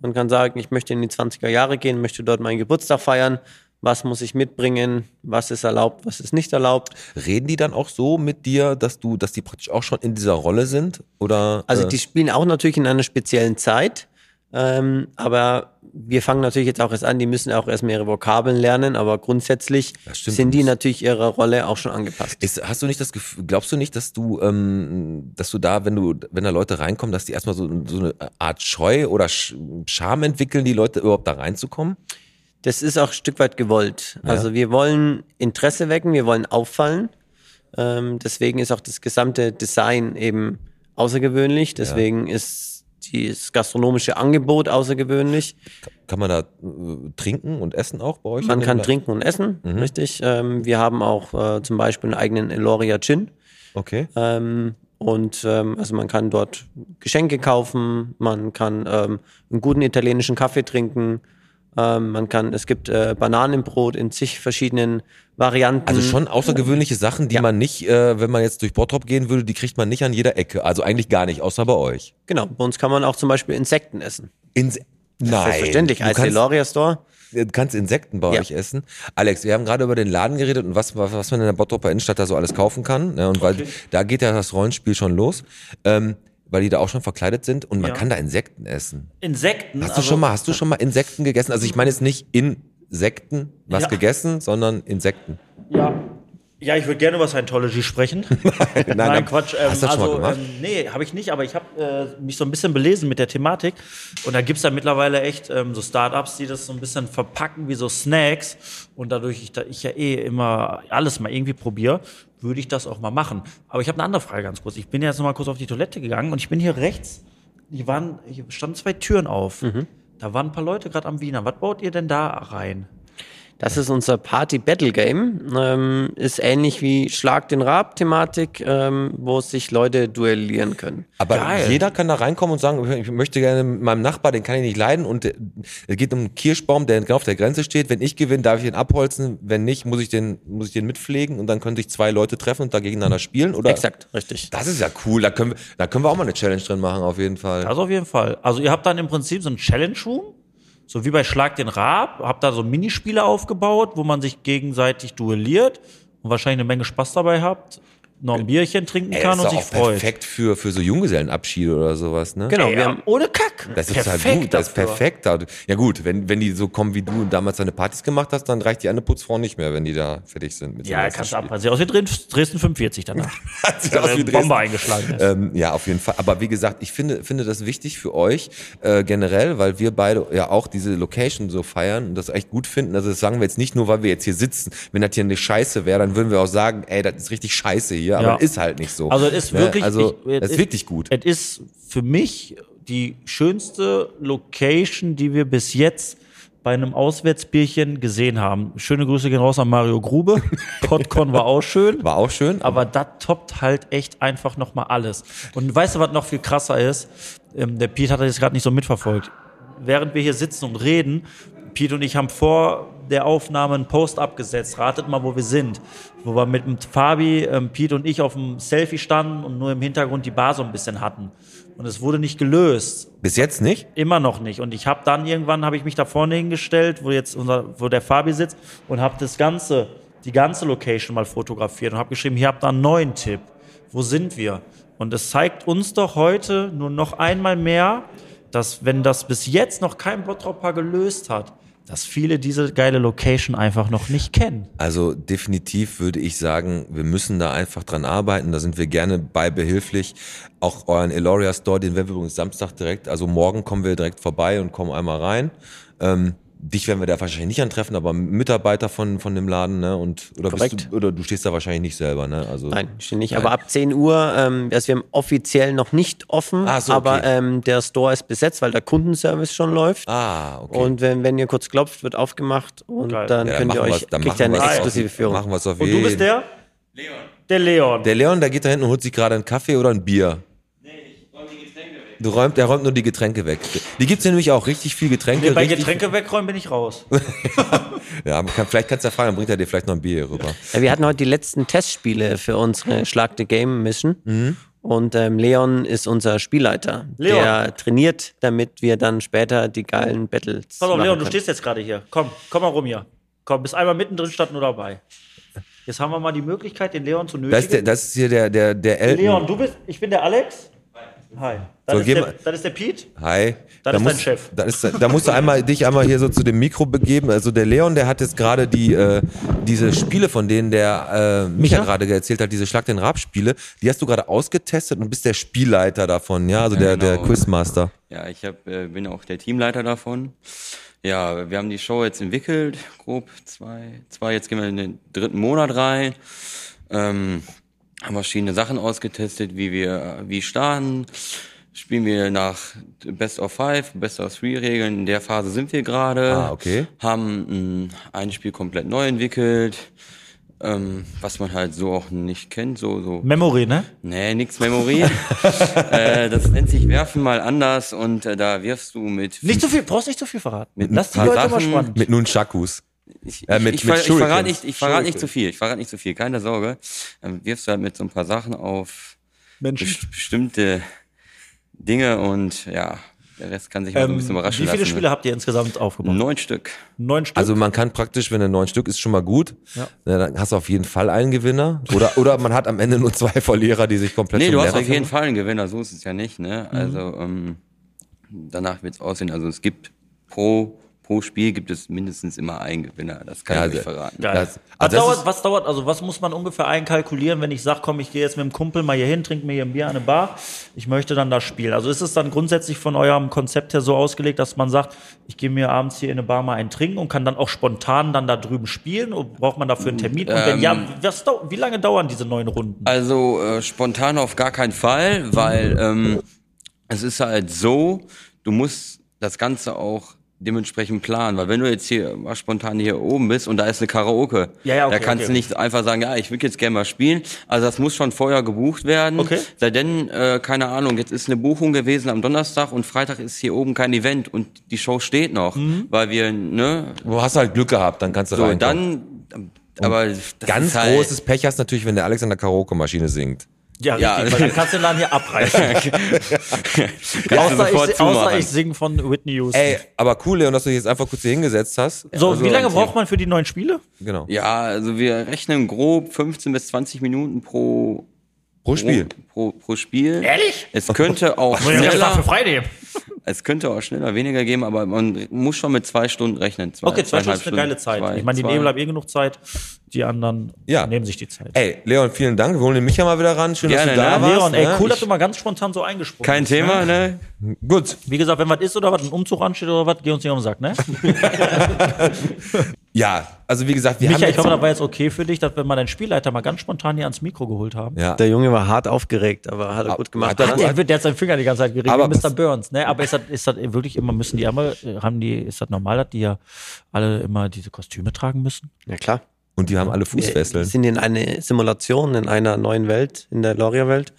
und kann sagen, ich möchte in die 20er Jahre gehen, möchte dort meinen Geburtstag feiern. Was muss ich mitbringen? Was ist erlaubt? Was ist nicht erlaubt? Reden die dann auch so mit dir, dass du, dass die praktisch auch schon in dieser Rolle sind? Oder? Also äh, die spielen auch natürlich in einer speziellen Zeit. Ähm, aber wir fangen natürlich jetzt auch erst an, die müssen auch erst mehrere Vokabeln lernen, aber grundsätzlich sind die natürlich ihrer Rolle auch schon angepasst. Ist, hast du nicht das Gefühl, glaubst du nicht, dass du, ähm, dass du da, wenn du, wenn da Leute reinkommen, dass die erstmal so, so eine Art Scheu oder Sch Scham entwickeln, die Leute überhaupt da reinzukommen? Das ist auch ein Stück weit gewollt. Also wir wollen Interesse wecken, wir wollen auffallen. Ähm, deswegen ist auch das gesamte Design eben außergewöhnlich. Deswegen ist das gastronomische Angebot außergewöhnlich. Kann man da äh, trinken und essen auch bei euch? Man kann La- trinken und essen, richtig. Ähm, wir haben auch äh, zum Beispiel einen eigenen Eloria Gin. Okay. Ähm, und ähm, also man kann dort Geschenke kaufen, man kann ähm, einen guten italienischen Kaffee trinken, ähm, man kann, es gibt äh, Bananenbrot in zig verschiedenen Varianten. Also schon außergewöhnliche Sachen, die Ja. man nicht, äh, wenn man jetzt durch Bottrop gehen würde, die kriegt man nicht an jeder Ecke. Also eigentlich gar nicht, außer bei euch. Genau, bei uns kann man auch zum Beispiel Insekten essen. Ins Nein. Selbstverständlich, als kannst, Eloria Store. du kannst Insekten bei Ja. euch essen. Alex, wir haben gerade über den Laden geredet und was, was was man in der Bottroper Innenstadt da so alles kaufen kann. Ne? Und weil da geht ja das Rollenspiel schon los. Ähm, weil die da auch schon verkleidet sind und man Ja. kann da Insekten essen. Insekten. Hast du also- schon mal, hast du schon mal Insekten gegessen? Also ich meine jetzt nicht Insekten was Ja. gegessen, sondern Insekten. Ja. Ja, ich würde gerne über Scientology sprechen. Nein, dann- Quatsch. Ähm, hast du das schon mal also, gemacht? ähm, nee, habe ich nicht, aber ich habe äh, mich so ein bisschen belesen mit der Thematik. Und da gibt's ja mittlerweile echt ähm, so Startups, die das so ein bisschen verpacken wie so Snacks. Und dadurch, ich, da ich ja eh immer alles mal irgendwie probiere, würde ich das auch mal machen. Aber ich habe eine andere Frage ganz kurz. Ich bin jetzt noch mal kurz auf die Toilette gegangen und ich bin hier rechts die waren, hier standen zwei Türen auf. Mhm. Da waren ein paar Leute gerade am Wiener. Was baut ihr denn da rein? Das ist unser Party-Battle-Game. Ähm, ist ähnlich wie Schlag den Rab-Thematik, ähm, wo sich Leute duellieren können. Aber Geil. jeder kann da reinkommen und sagen, ich möchte gerne mit meinem Nachbar, den kann ich nicht leiden. Und äh, es geht um einen Kirschbaum, der genau auf der Grenze steht. Wenn ich gewinne, darf ich den abholzen. Wenn nicht, muss ich den, muss ich den mitpflegen und dann können sich zwei Leute treffen und da gegeneinander spielen. Oder? Exakt, richtig. Das ist ja cool. Da können wir, da können wir auch mal eine Challenge drin machen, auf jeden Fall. Das auf jeden Fall. Also ihr habt dann im Prinzip so einen Challenge-Room, so wie bei Schlag den Rab, habt da so Minispiele aufgebaut, wo man sich gegenseitig duelliert und wahrscheinlich eine Menge Spaß dabei habt, noch ein Bierchen trinken Ey, kann das und ist sich auch freut. perfekt für, für so Junggesellenabschiede oder sowas, ne? Genau, Ey, wir haben ohne Kack. Das ist halt Perfekt gut, das ist dafür. perfekt. Ja gut, wenn, wenn die so kommen wie du und damals deine Partys gemacht hast, dann reicht die eine Putzfrau nicht mehr, wenn die da fertig sind. Mit so Ja, einem kannst du abpassen. Sieht aus wie Dres- Dresden 45 danach. Sieht aus wie Dresden. Bombe eingeschlagen ist. Ähm, ja, auf jeden Fall. Aber wie gesagt, ich finde, finde das wichtig für euch äh, generell, weil wir beide ja auch diese Location so feiern und das echt gut finden. Also das sagen wir jetzt nicht nur, weil wir jetzt hier sitzen. Wenn das hier eine Scheiße wäre, dann würden wir auch sagen, ey, das ist richtig scheiße hier. Aber Ja. ist halt nicht so. Also es ist Ne? wirklich, Also ich- ist es- wirklich gut. Es ist für mich die schönste Location, die wir bis jetzt bei einem Auswärtsbierchen gesehen haben. Schöne Grüße gehen raus an Mario Grube. Podcon war auch schön. War auch schön. Aber das toppt halt echt einfach nochmal alles. Und weißt du, was noch viel krasser ist? Ähm, der Pete hat das jetzt gerade nicht so mitverfolgt. Während wir hier sitzen und reden, Pete und ich haben vor der Aufnahme einen Post abgesetzt. Ratet mal, wo wir sind. Wo wir mit dem Fabi, ähm, Pete und ich auf dem Selfie standen und nur im Hintergrund die Bar so ein bisschen hatten. Und es wurde nicht gelöst. Bis jetzt nicht? Immer noch nicht. Und ich habe dann irgendwann habe ich mich da vorne hingestellt, wo jetzt unser, wo der Fabi sitzt und habe das ganze, die ganze Location mal fotografiert und habe geschrieben, hier habt ihr einen neuen Tipp. Wo sind wir? Und es zeigt uns doch heute nur noch einmal mehr, dass wenn das bis jetzt noch kein Bottropper gelöst hat, dass viele diese geile Location einfach noch nicht kennen. Also definitiv würde ich sagen, wir müssen da einfach dran arbeiten. Da sind wir gerne bei behilflich. Auch euren Eloria Store, den werden wir übrigens Samstag direkt, also morgen kommen wir direkt vorbei und kommen einmal rein. Ähm, dich werden wir da wahrscheinlich nicht antreffen, aber Mitarbeiter von, von dem Laden, ne? Und, oder, bist Korrekt. du, oder du stehst da wahrscheinlich nicht selber, ne? Also, Nein, steht nicht. Nein. Aber ab 10 Uhr, ähm, also wir haben offiziell noch nicht offen, so, okay. aber ähm, der Store ist besetzt, weil der Kundenservice schon läuft. Ah, okay. Und wenn, wenn ihr kurz klopft, wird aufgemacht und Geil. dann Ja, könnt ihr machen euch, dann kriegt ihr eine wir's auf- exklusive Führung. Machen wir es auf Und jeden du bist der? Leon. Der Leon. Der Leon, der geht da hinten und holt sich gerade einen Kaffee oder ein Bier. Du räumt, der räumt nur die Getränke weg. Die gibt's nämlich auch, richtig viel Getränke. Nee, bei Getränke wegräumen bin ich raus. Ja, man kann, vielleicht kannst du ja fragen, dann bringt er dir vielleicht noch ein Bier hier rüber. Ja, wir hatten heute die letzten Testspiele für unsere Schlag the Game Mission. Mhm. Und ähm, Leon ist unser Spielleiter. Leon. Der trainiert, damit wir dann später die geilen Battles. Pass auf, Leon, du stehst jetzt gerade hier. Komm, komm mal rum hier. Komm, bist einmal mittendrin statt nur dabei. Jetzt haben wir mal die Möglichkeit, den Leon zu nötigen. Das ist, der, das ist hier der, der, der Elton. Leon, du bist, ich bin der Alex. Hi. Das, So, ist, der, das ist der Pete. Hi. Das Da ist muss- dein Chef. Da, ist, da musst du einmal, dich einmal hier so zu dem Mikro begeben. Also der Leon, der hat jetzt gerade die, äh, diese Spiele, von denen der äh, Micha gerade erzählt hat, diese Schlag den Rab-Spiele, die hast du gerade ausgetestet und bist der Spielleiter davon, ja, also der, der genau. Quizmaster. Ja, ich hab, äh, bin auch der Teamleiter davon. Ja, wir haben die Show jetzt entwickelt, grob zwei, zwei, jetzt gehen wir in den dritten Monat rein. Ähm, haben verschiedene Sachen ausgetestet, wie wir, wie starten. Spielen wir nach Best of Five, Best of Three Regeln. In der Phase sind wir gerade. Ah, okay. Haben mh, ein Spiel komplett neu entwickelt, ähm, was man halt so auch nicht kennt, so, so Memory, ne? Nee, nix Memory. äh, das nennt sich Werfen mal anders und äh, da wirfst du mit. Nicht zu viel, brauchst nicht zu viel verraten. Mit Lass die Leute mal Sachen- spannend. Mit Nunchakus. Ich, Äh, ich, mit- ich, mit ver- ich verrate nicht, ich verrate nicht zu viel. Ich verrate nicht zu viel, keine Sorge. Ähm, wirfst du halt mit so ein paar Sachen auf Menschen. best- bestimmte Dinge und ja, der Rest kann sich mal so ein Ähm, bisschen wie überraschen viele lassen. Spiele habt ihr insgesamt aufgebaut? Neun Stück. Neun Stück. Also man kann praktisch, wenn er neun Stück ist, schon mal gut. Ja. Na, dann hast du auf jeden Fall einen Gewinner. Oder, oder man hat am Ende nur zwei Verlierer, die sich komplett Nee, du hast Lehrer auf jeden. Fall einen Gewinner, so ist es ja nicht, ne? Mhm. Also, ähm, danach wird's aussehen. Also es gibt pro, pro Spiel gibt es mindestens immer einen Gewinner. Das kann Ja, ich also- verraten. Geil. Das- was, also das dauert, was dauert, also was muss man ungefähr einkalkulieren, wenn ich sage, komm, ich gehe jetzt mit dem Kumpel mal hier hin, trinke mir hier ein Bier an eine Bar, ich möchte dann da spielen. Also ist es dann grundsätzlich von eurem Konzept her so ausgelegt, dass man sagt, ich gehe mir abends hier in eine Bar mal einen trinken und kann dann auch spontan dann da drüben spielen? Oder braucht man dafür einen Termin? Und wenn Ähm, ja, was, wie lange dauern diese neun Runden? Also äh, spontan auf gar keinen Fall, weil ähm, es ist halt so, du musst das Ganze auch dementsprechend planen, weil wenn du jetzt hier mal spontan hier oben bist und da ist eine Karaoke, Ja, ja, okay, da kannst okay. du nicht einfach sagen, ja, ich will jetzt gerne mal spielen. Also das muss schon vorher gebucht werden. Okay. Sei denn, äh, keine Ahnung, jetzt ist eine Buchung gewesen am Donnerstag und Freitag ist hier oben kein Event und die Show steht noch, Mhm. weil wir, ne, Du hast halt Glück gehabt, dann kannst du so, reinkommen. dann, aber das Ganz halt, großes Pech hast natürlich, wenn der Alex an der Karaoke-Maschine singt. Ja, Ja. richtig, weil dann kannst du den Laden hier abreißen. außer sofort ich, außer ich singe von Whitney Houston. Ey, aber cool, Leon, dass du dich jetzt einfach kurz hier hingesetzt hast. so, Also, wie lange braucht man für die neuen Spiele? Genau. Ja, also wir rechnen grob 15 bis 20 Minuten pro Pro Spiel. Pro, pro Spiel. Ehrlich? Es könnte auch schneller, für es könnte auch schneller weniger geben, aber man muss schon mit zwei Stunden rechnen. Zwei, Okay, zwei Stunden ist eine geile Zeit. Zwei- ich meine, die zwei- Nebel haben eh genug Zeit. Die anderen Ja. nehmen sich die Zeit. Ey, Leon, vielen Dank. Wir holen den Micha mal wieder ran. Schön, Gerne, dass du da ne? warst. Leon, ey, ne? cool, dass du mal ganz spontan so eingesprungen Kein bist, Thema, Ne? ne? Gut. Wie gesagt, wenn was ist oder was, ein Umzug ansteht oder was, geh uns nicht um den Sack, ne? Ja, also wie gesagt, wir Micha, haben ich hoffe, das war jetzt okay für dich, dass wir mal deinen Spielleiter mal ganz spontan hier ans Mikro geholt haben. ja. Der Junge war hart aufgeregt, aber hat er gut gemacht. Hat er- der, wird- der hat seinen Finger die ganze Zeit gerieben, Aber wie Mr. Burns, ne? Aber ist das, ist das wirklich immer, müssen die einmal, haben die, ist das normal, dass die ja alle immer diese Kostüme tragen müssen? Ja, klar. Und die haben alle Wir Fußfesseln. sind in eine Simulation, in einer neuen Welt, in der Loria-Welt.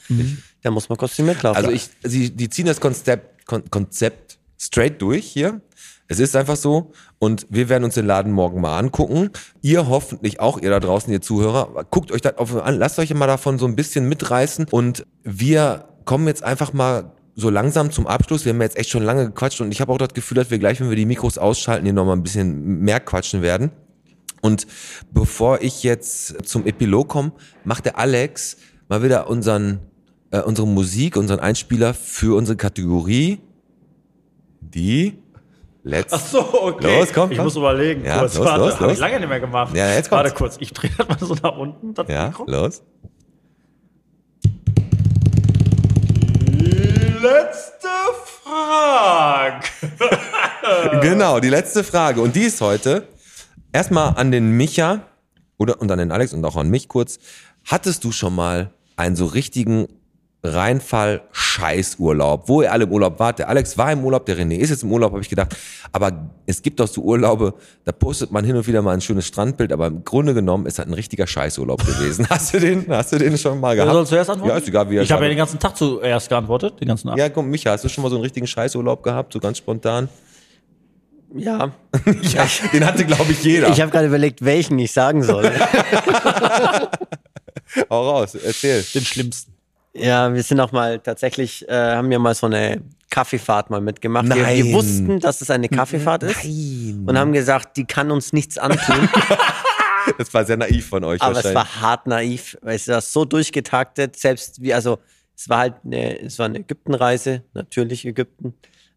Da muss man kostümiert laufen. Also ich, sie, die ziehen das Konzept, Kon Konzept straight durch hier. Es ist einfach so. Und wir werden uns den Laden morgen mal angucken. Ihr hoffentlich auch, ihr da draußen, ihr Zuhörer. Guckt euch das auf an. Lasst euch mal davon so ein bisschen mitreißen. Und wir kommen jetzt einfach mal so langsam zum Abschluss. Wir haben jetzt echt schon lange gequatscht. Und ich habe auch das Gefühl, dass wir gleich, wenn wir die Mikros ausschalten, hier nochmal ein bisschen mehr quatschen werden. Und bevor ich jetzt zum Epilog komme, macht der Alex mal wieder unseren, äh, unsere Musik, unseren Einspieler für unsere Kategorie. Die letzte. so, okay. Los, komm, Ich komm. muss überlegen. Ja, kurz. los, Warte, los, los. ich lange nicht mehr gemacht. Ja, jetzt Warte kommt's. kurz, ich drehe das mal so nach unten. Das Ja, Mikro. los. Letzte Frage. Genau, die letzte Frage. Und die ist heute erstmal an den Micha oder und an den Alex und auch an mich kurz. Hattest du schon mal einen so richtigen Reinfall-Scheißurlaub, wo ihr alle im Urlaub wart? Der Alex war im Urlaub, der René ist jetzt im Urlaub, habe ich gedacht. Aber es gibt auch so Urlaube, da postet man hin und wieder mal ein schönes Strandbild, aber im Grunde genommen ist das ein richtiger Scheißurlaub gewesen. Hast du den, hast du den schon mal Wer gehabt? soll zuerst antworten? Ja, ist egal, wie er Ich habe ja den ganzen Tag zuerst geantwortet, den ganzen Abend. Ja, komm, Micha, hast du schon mal so einen richtigen Scheißurlaub gehabt, so ganz spontan? Ja. Ja, den hatte, glaube ich, jeder. Ich habe gerade überlegt, welchen ich sagen soll. Hau raus, erzähl. Den schlimmsten. ja, wir sind auch mal tatsächlich, äh, haben wir mal so eine Kaffeefahrt mal mitgemacht. Wir, Nein. wir wussten, dass es eine Kaffeefahrt ist und haben gesagt, die kann uns nichts antun. Das war sehr naiv von euch Aber es war hart naiv, weil es war so durchgetaktet, selbst wie, also es war halt eine, es war eine Ägyptenreise, natürlich Ägypten,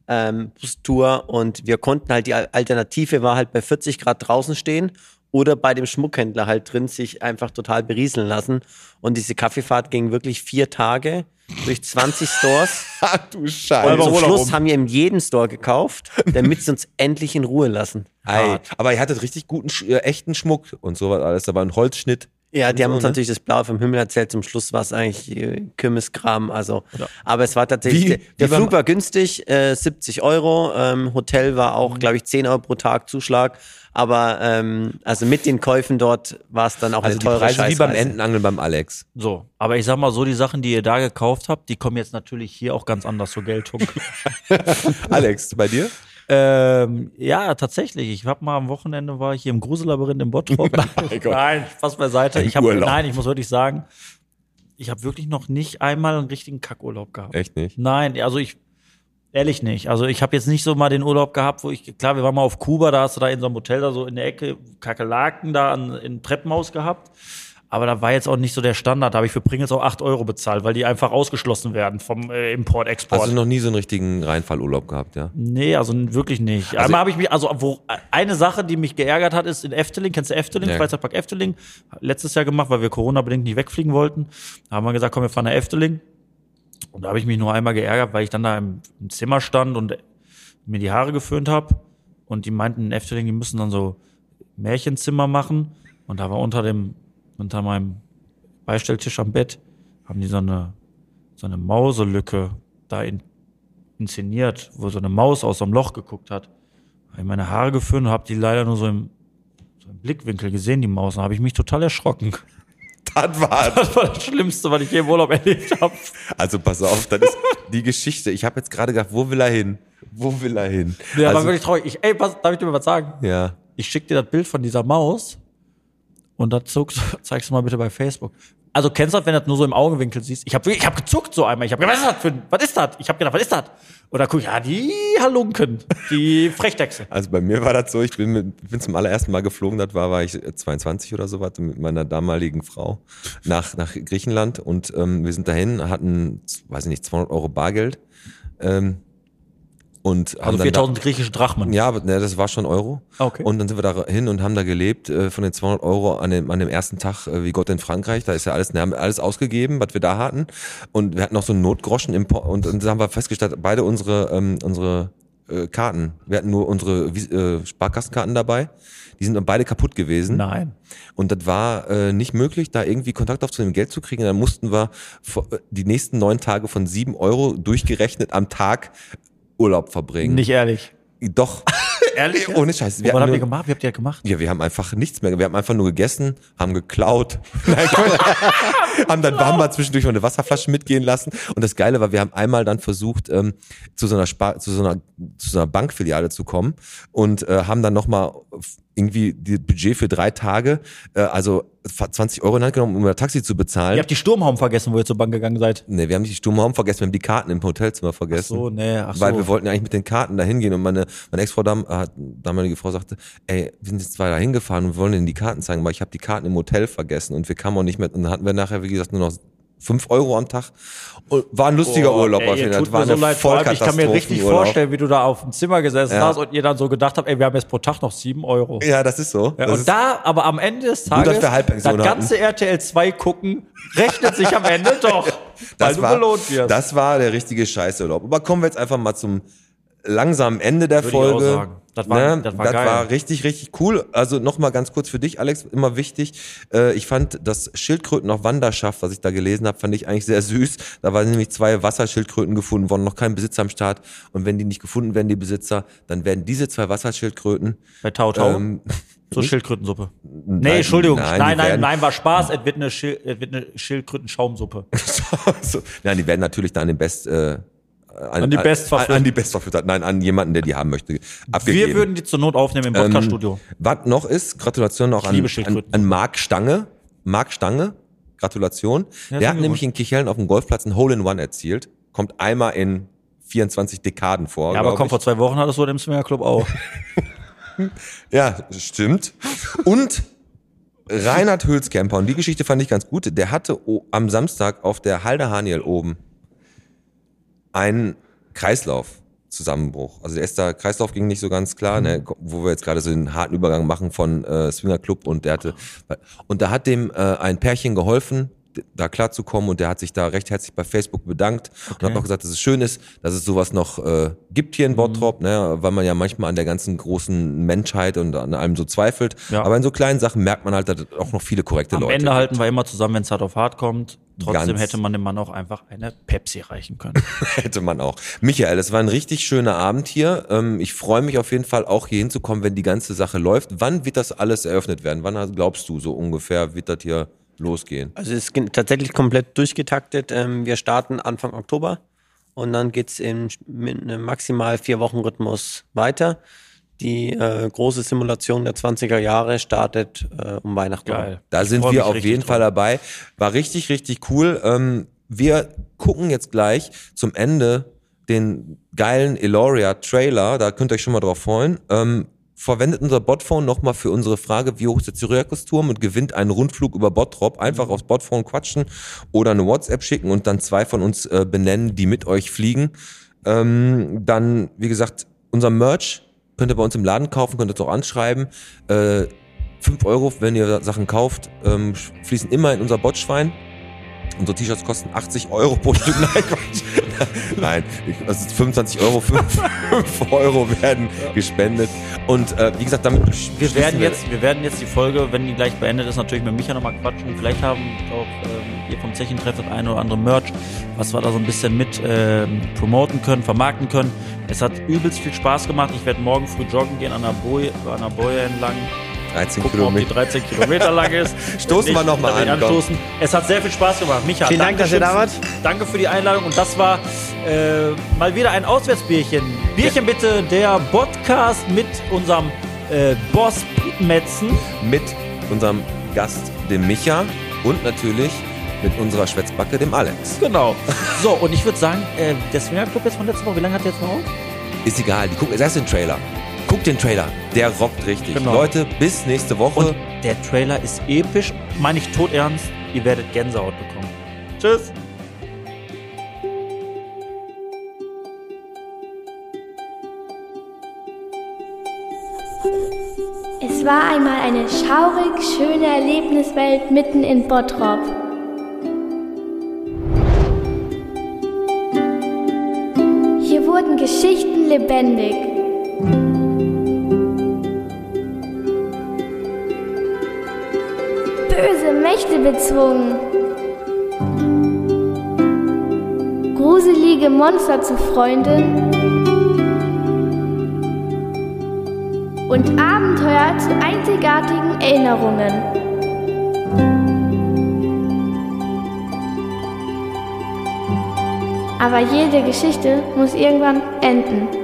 ähm, Bustour und wir konnten halt, die Al- Alternative war halt bei 40 Grad draußen stehen oder bei dem Schmuckhändler halt drin sich einfach total berieseln lassen. Und diese Kaffeefahrt ging wirklich vier Tage durch 20 Stores. Ach du Und Scheiße. zum Schluss haben wir in jedem Store gekauft, damit sie uns endlich in Ruhe lassen. Ey, aber ihr hattet richtig guten, äh, echten Schmuck und sowas alles. Da war ein Holzschnitt. Ja, die haben so, uns ne? natürlich das Blaue vom Himmel erzählt. Zum Schluss war es eigentlich äh, Kürbiskram. Also, aber es war tatsächlich. Wie- der der wie Flug war günstig, äh, 70 Euro. Ähm, Hotel war auch, glaube ich, 10 Euro pro Tag Zuschlag. Aber ähm, also mit den Käufen dort war es dann auch Also eine die teure Preise wie beim. Entenangeln beim Alex. So, aber ich sag mal so, die Sachen, die ihr da gekauft habt, die kommen jetzt natürlich hier auch ganz anders zur Geltung. Alex, bei dir? Ähm, ja, tatsächlich. Ich hab mal am Wochenende war ich hier im Grusellabyrinth in Bottrop. Nein, Spaß beiseite. Ich hab, Urlaub. nein, ich muss wirklich sagen, ich habe wirklich noch nicht einmal einen richtigen Kackurlaub gehabt. Echt nicht? Nein, also ich ehrlich nicht. Also ich habe jetzt nicht so mal den Urlaub gehabt, wo ich klar, wir waren mal auf Kuba, da hast du da in so einem Hotel da so in der Ecke Kakerlaken da an, in Treppenhaus gehabt. Aber da war jetzt auch nicht so der Standard. Da habe ich für Pringles auch 8 Euro bezahlt, weil die einfach ausgeschlossen werden vom äh, Import-Export. Hast du noch nie so einen richtigen Reinfallurlaub gehabt, ja? Nee, also wirklich nicht. Einmal habe ich mich, also wo eine Sache, die mich geärgert hat, ist in Efteling, kennst du Efteling, Ja. Freizeitpark Efteling, letztes Jahr gemacht, weil wir Corona-bedingt nicht wegfliegen wollten. Da haben wir gesagt, komm, wir fahren nach Efteling. Und da habe ich mich nur einmal geärgert, weil ich dann da im, im Zimmer stand und mir die Haare geföhnt habe. Und die meinten in Efteling, die müssen dann so Märchenzimmer machen. Und da war unter dem, unter meinem Beistelltisch am Bett, haben die so eine, so eine Mauselücke da in inszeniert, wo so eine Maus aus so einem Loch geguckt hat. Habe ich meine Haare gefunden und habe die leider nur so im, so im Blickwinkel gesehen, die Maus. Da habe ich mich total erschrocken. Das war Das war das Schlimmste, was ich je im Urlaub erlebt habe. Also pass auf, das ist die Geschichte. Ich habe jetzt gerade gedacht, wo will er hin? Wo will er hin? Ja, war also, wirklich traurig. Ich, ey, was, darf ich dir mal was sagen? ja. Ich schicke dir das Bild von dieser Maus und das zuckst, zeigst du mal bitte bei Facebook. Also kennst du das, wenn du das nur so im Augenwinkel siehst? Ich habe ich hab gezuckt so einmal. Ich habe gedacht, was ist das für ein, was ist das? Ich habe gedacht, was ist das? Und dann guck ich, ja, die Halunken, die Frechdechse. Also bei mir war das so, ich bin, mit, bin zum allerersten Mal geflogen, das war, war ich 22 oder so was, mit meiner damaligen Frau nach, nach Griechenland und ähm, wir sind dahin, hatten, weiß ich nicht, 200 Euro Bargeld ähm, und haben Also dann da, 4000 griechische Drachmen. Ja, aber ne, das war schon Euro. Ah, okay. Und dann sind wir da hin und haben da gelebt äh, von den 200 Euro an dem, an dem ersten Tag äh, wie Gott in Frankreich. Da ist ja alles, wir haben alles ausgegeben, was wir da hatten. Und wir hatten noch so einen Notgroschen im Po- und, und dann haben wir festgestellt, beide unsere, ähm, unsere äh, Karten, wir hatten nur unsere äh, Sparkassenkarten dabei. Die sind dann beide kaputt gewesen. Nein. Und das war äh, nicht möglich, da irgendwie Kontakt aufzunehmen, Geld zu kriegen. Dann mussten wir äh, die nächsten neun Tage von sieben Euro durchgerechnet am Tag Urlaub verbringen. Nicht ehrlich. Doch. Ehrlich? Ohne Scheiß. Wir was habt ihr gemacht? Wie habt ihr das gemacht? ja, wir haben einfach nichts mehr. Wir haben einfach nur gegessen, haben geklaut. Nein, haben dann haben wir zwischendurch mal eine Wasserflasche mitgehen lassen. Und das Geile war, wir haben einmal dann versucht, ähm, zu so einer Spar zu so einer zu so einer Bankfiliale zu kommen und äh, haben dann nochmal irgendwie die Budget für drei Tage, äh, also 20 Euro in Hand genommen, um ein Taxi zu bezahlen. Ihr habt die Sturmhaum vergessen, wo ihr zur Bank gegangen seid. Nee, wir haben nicht die Sturmraum vergessen, wir haben die Karten im Hotelzimmer vergessen. So, nee, ach so. Weil wir wollten ja eigentlich mit den Karten da hingehen und meine, meine Ex-Frau, dam, äh, damalige Frau sagte, ey, wir sind jetzt zwar da hingefahren und wollen Ihnen die Karten zeigen, aber ich habe die Karten im Hotel vergessen und wir kamen auch nicht mehr, und dann hatten wir nachher, wie gesagt, nur noch fünf Euro am Tag. Und war ein lustiger Boah, Urlaub ey, auf jeden Fall. War so eine leid, ich kann mir richtig Vollkatastrophenurlaub. vorstellen, wie du da auf dem Zimmer gesessen Ja. hast und ihr dann so gedacht habt, ey, wir haben jetzt pro Tag noch sieben Euro. Ja, das ist so. Ja, das und ist, da, aber am Ende des Tages, das ganze RTL 2 gucken, rechnet sich am Ende doch, weil das du war, belohnt wirst. das war der richtige Scheißurlaub. Aber kommen wir jetzt einfach mal zum langsamen Ende der Würde ich auch Folge. sagen. Das war- das war geil. richtig, richtig cool. Also nochmal ganz kurz für dich, Alex, immer wichtig. Äh, ich fand das Schildkröten auf Wanderschaft, was ich da gelesen habe, fand ich eigentlich sehr süß. Da waren nämlich zwei Wasserschildkröten gefunden worden, noch kein Besitzer am Start. Und wenn die nicht gefunden werden, die Besitzer, dann werden diese zwei Wasserschildkröten Bei Tau Tau. ähm, so Schildkrötensuppe. Nee, nein, Entschuldigung. nein, Nein, nein, nein, war Spaß. Es wird eine, Schil wird eine Schildkrötenschaumsuppe. so, nein, die werden natürlich dann an den Best äh, an, An die Bestverführer. an, an die Bestverführer, nein, an jemanden, der die haben möchte, abgegeben. Wir würden die zur Not aufnehmen im Podcast-Studio. Was noch ist, Gratulation auch an, an, an Marc Stange. Marc Stange, Gratulation. Ja, der hat nämlich in Kichellen auf dem Golfplatz ein Hole-in-One erzielt. Kommt einmal in 24 Dekaden vor. ja, aber komm, ich. vor zwei Wochen hattest du im Swingerclub auch. Ja, stimmt. Und Reinhard Hülskämper, und die Geschichte fand ich ganz gut, der hatte am Samstag auf der Halde Haniel oben einen Kreislaufzusammenbruch. Also der erste Kreislauf ging nicht so ganz klar, ne, wo wir jetzt gerade so den harten Übergang machen von äh, Swinger Club und der hatte und da hat dem äh, ein Pärchen geholfen, da klarzukommen und der hat sich da recht herzlich bei Facebook bedankt und hat noch gesagt, dass es schön ist, dass es sowas noch äh, gibt hier in Bottrop, ne, weil man ja manchmal an der ganzen großen Menschheit und an allem so zweifelt. Ja. Aber in so kleinen Sachen merkt man halt, dass auch noch viele korrekte Am Leute Ende gibt. halten wir immer zusammen, wenn es hart auf hart kommt. Trotzdem Ganz. hätte man dem Mann auch einfach eine Pepsi reichen können. Hätte man auch. Michael, es war ein richtig schöner Abend hier. Ähm, Ich freue mich auf jeden Fall auch hier hinzukommen, wenn die ganze Sache läuft. Wann wird das alles eröffnet werden? Wann glaubst du so ungefähr wird das hier losgehen? Also es ist tatsächlich komplett durchgetaktet. Ähm, Wir starten Anfang Oktober und dann geht's in mit einem maximal vier Wochen Rhythmus weiter. Die äh, große Simulation der 20er Jahre startet äh, um Weihnachten. Geil. Da Ich sind wir auf jeden drauf. Fall dabei. War richtig, richtig cool. Ähm, wir gucken jetzt gleich zum Ende den geilen Eloria-Trailer. Da könnt ihr euch schon mal drauf freuen. Ähm, verwendet unser Botphone nochmal für unsere Frage, wie hoch ist der Syriakusturm und gewinnt einen Rundflug über Bottrop. Einfach aufs Botphone quatschen oder eine WhatsApp schicken und dann zwei von uns äh, benennen, die mit euch fliegen. Ähm, dann, wie gesagt, unser Merch könnt ihr bei uns im Laden kaufen, könnt ihr uns auch anschreiben. Äh, 5 Euro, wenn ihr Sachen kauft, ähm, fließen immer in unser Botschwein. Unsere T-Shirts kosten 80 Euro pro Stück. Nein, Quatsch. Nein, das ist 25 Euro, 5, 5 Euro werden gespendet. Und äh, wie gesagt, damit Wir werden, jetzt, wir werden jetzt die Folge, wenn die gleich beendet ist, natürlich mit Micha nochmal quatschen. Vielleicht haben auch ähm, ihr vom Zechentreff das eine oder andere Merch, was wir da so ein bisschen mit ähm, promoten können, vermarkten können. Es hat übelst viel Spaß gemacht. Ich werde morgen früh joggen gehen an der Boje, an der Boje entlang. 13 Gucken, ob die Kilometer. 13 Kilometer lang ist. Stoßen wir noch mal dann will ich an. Anstoßen. Es hat sehr viel Spaß gemacht. Micha, Vielen Dank, dass ihr da Dankeschön. Danke für die Einladung. Und das war äh, mal wieder ein Auswärtsbierchen. Bierchen bitte, der Podcast mit unserem äh, Boss Metzen. Mit unserem Gast, dem Micha. Und natürlich mit unserer Schwätzbacke, dem Alex. Genau. So, und ich würde sagen, äh, der Swingerclub jetzt von letzter Woche, wie lange hat der jetzt noch auf? Ist egal, die gucken erst den Trailer. Guckt den Trailer, der rockt richtig. Genau. Leute, bis nächste Woche. Und der Trailer ist episch, meine ich todernst. Ihr werdet Gänsehaut bekommen. Tschüss. Es war einmal eine schaurig schöne Erlebniswelt mitten in Bottrop. Hier wurden Geschichten lebendig. Böse Mächte bezwungen. Gruselige Monster zu Freunden. und Abenteuer zu einzigartigen Erinnerungen. Aber jede Geschichte muss irgendwann enden.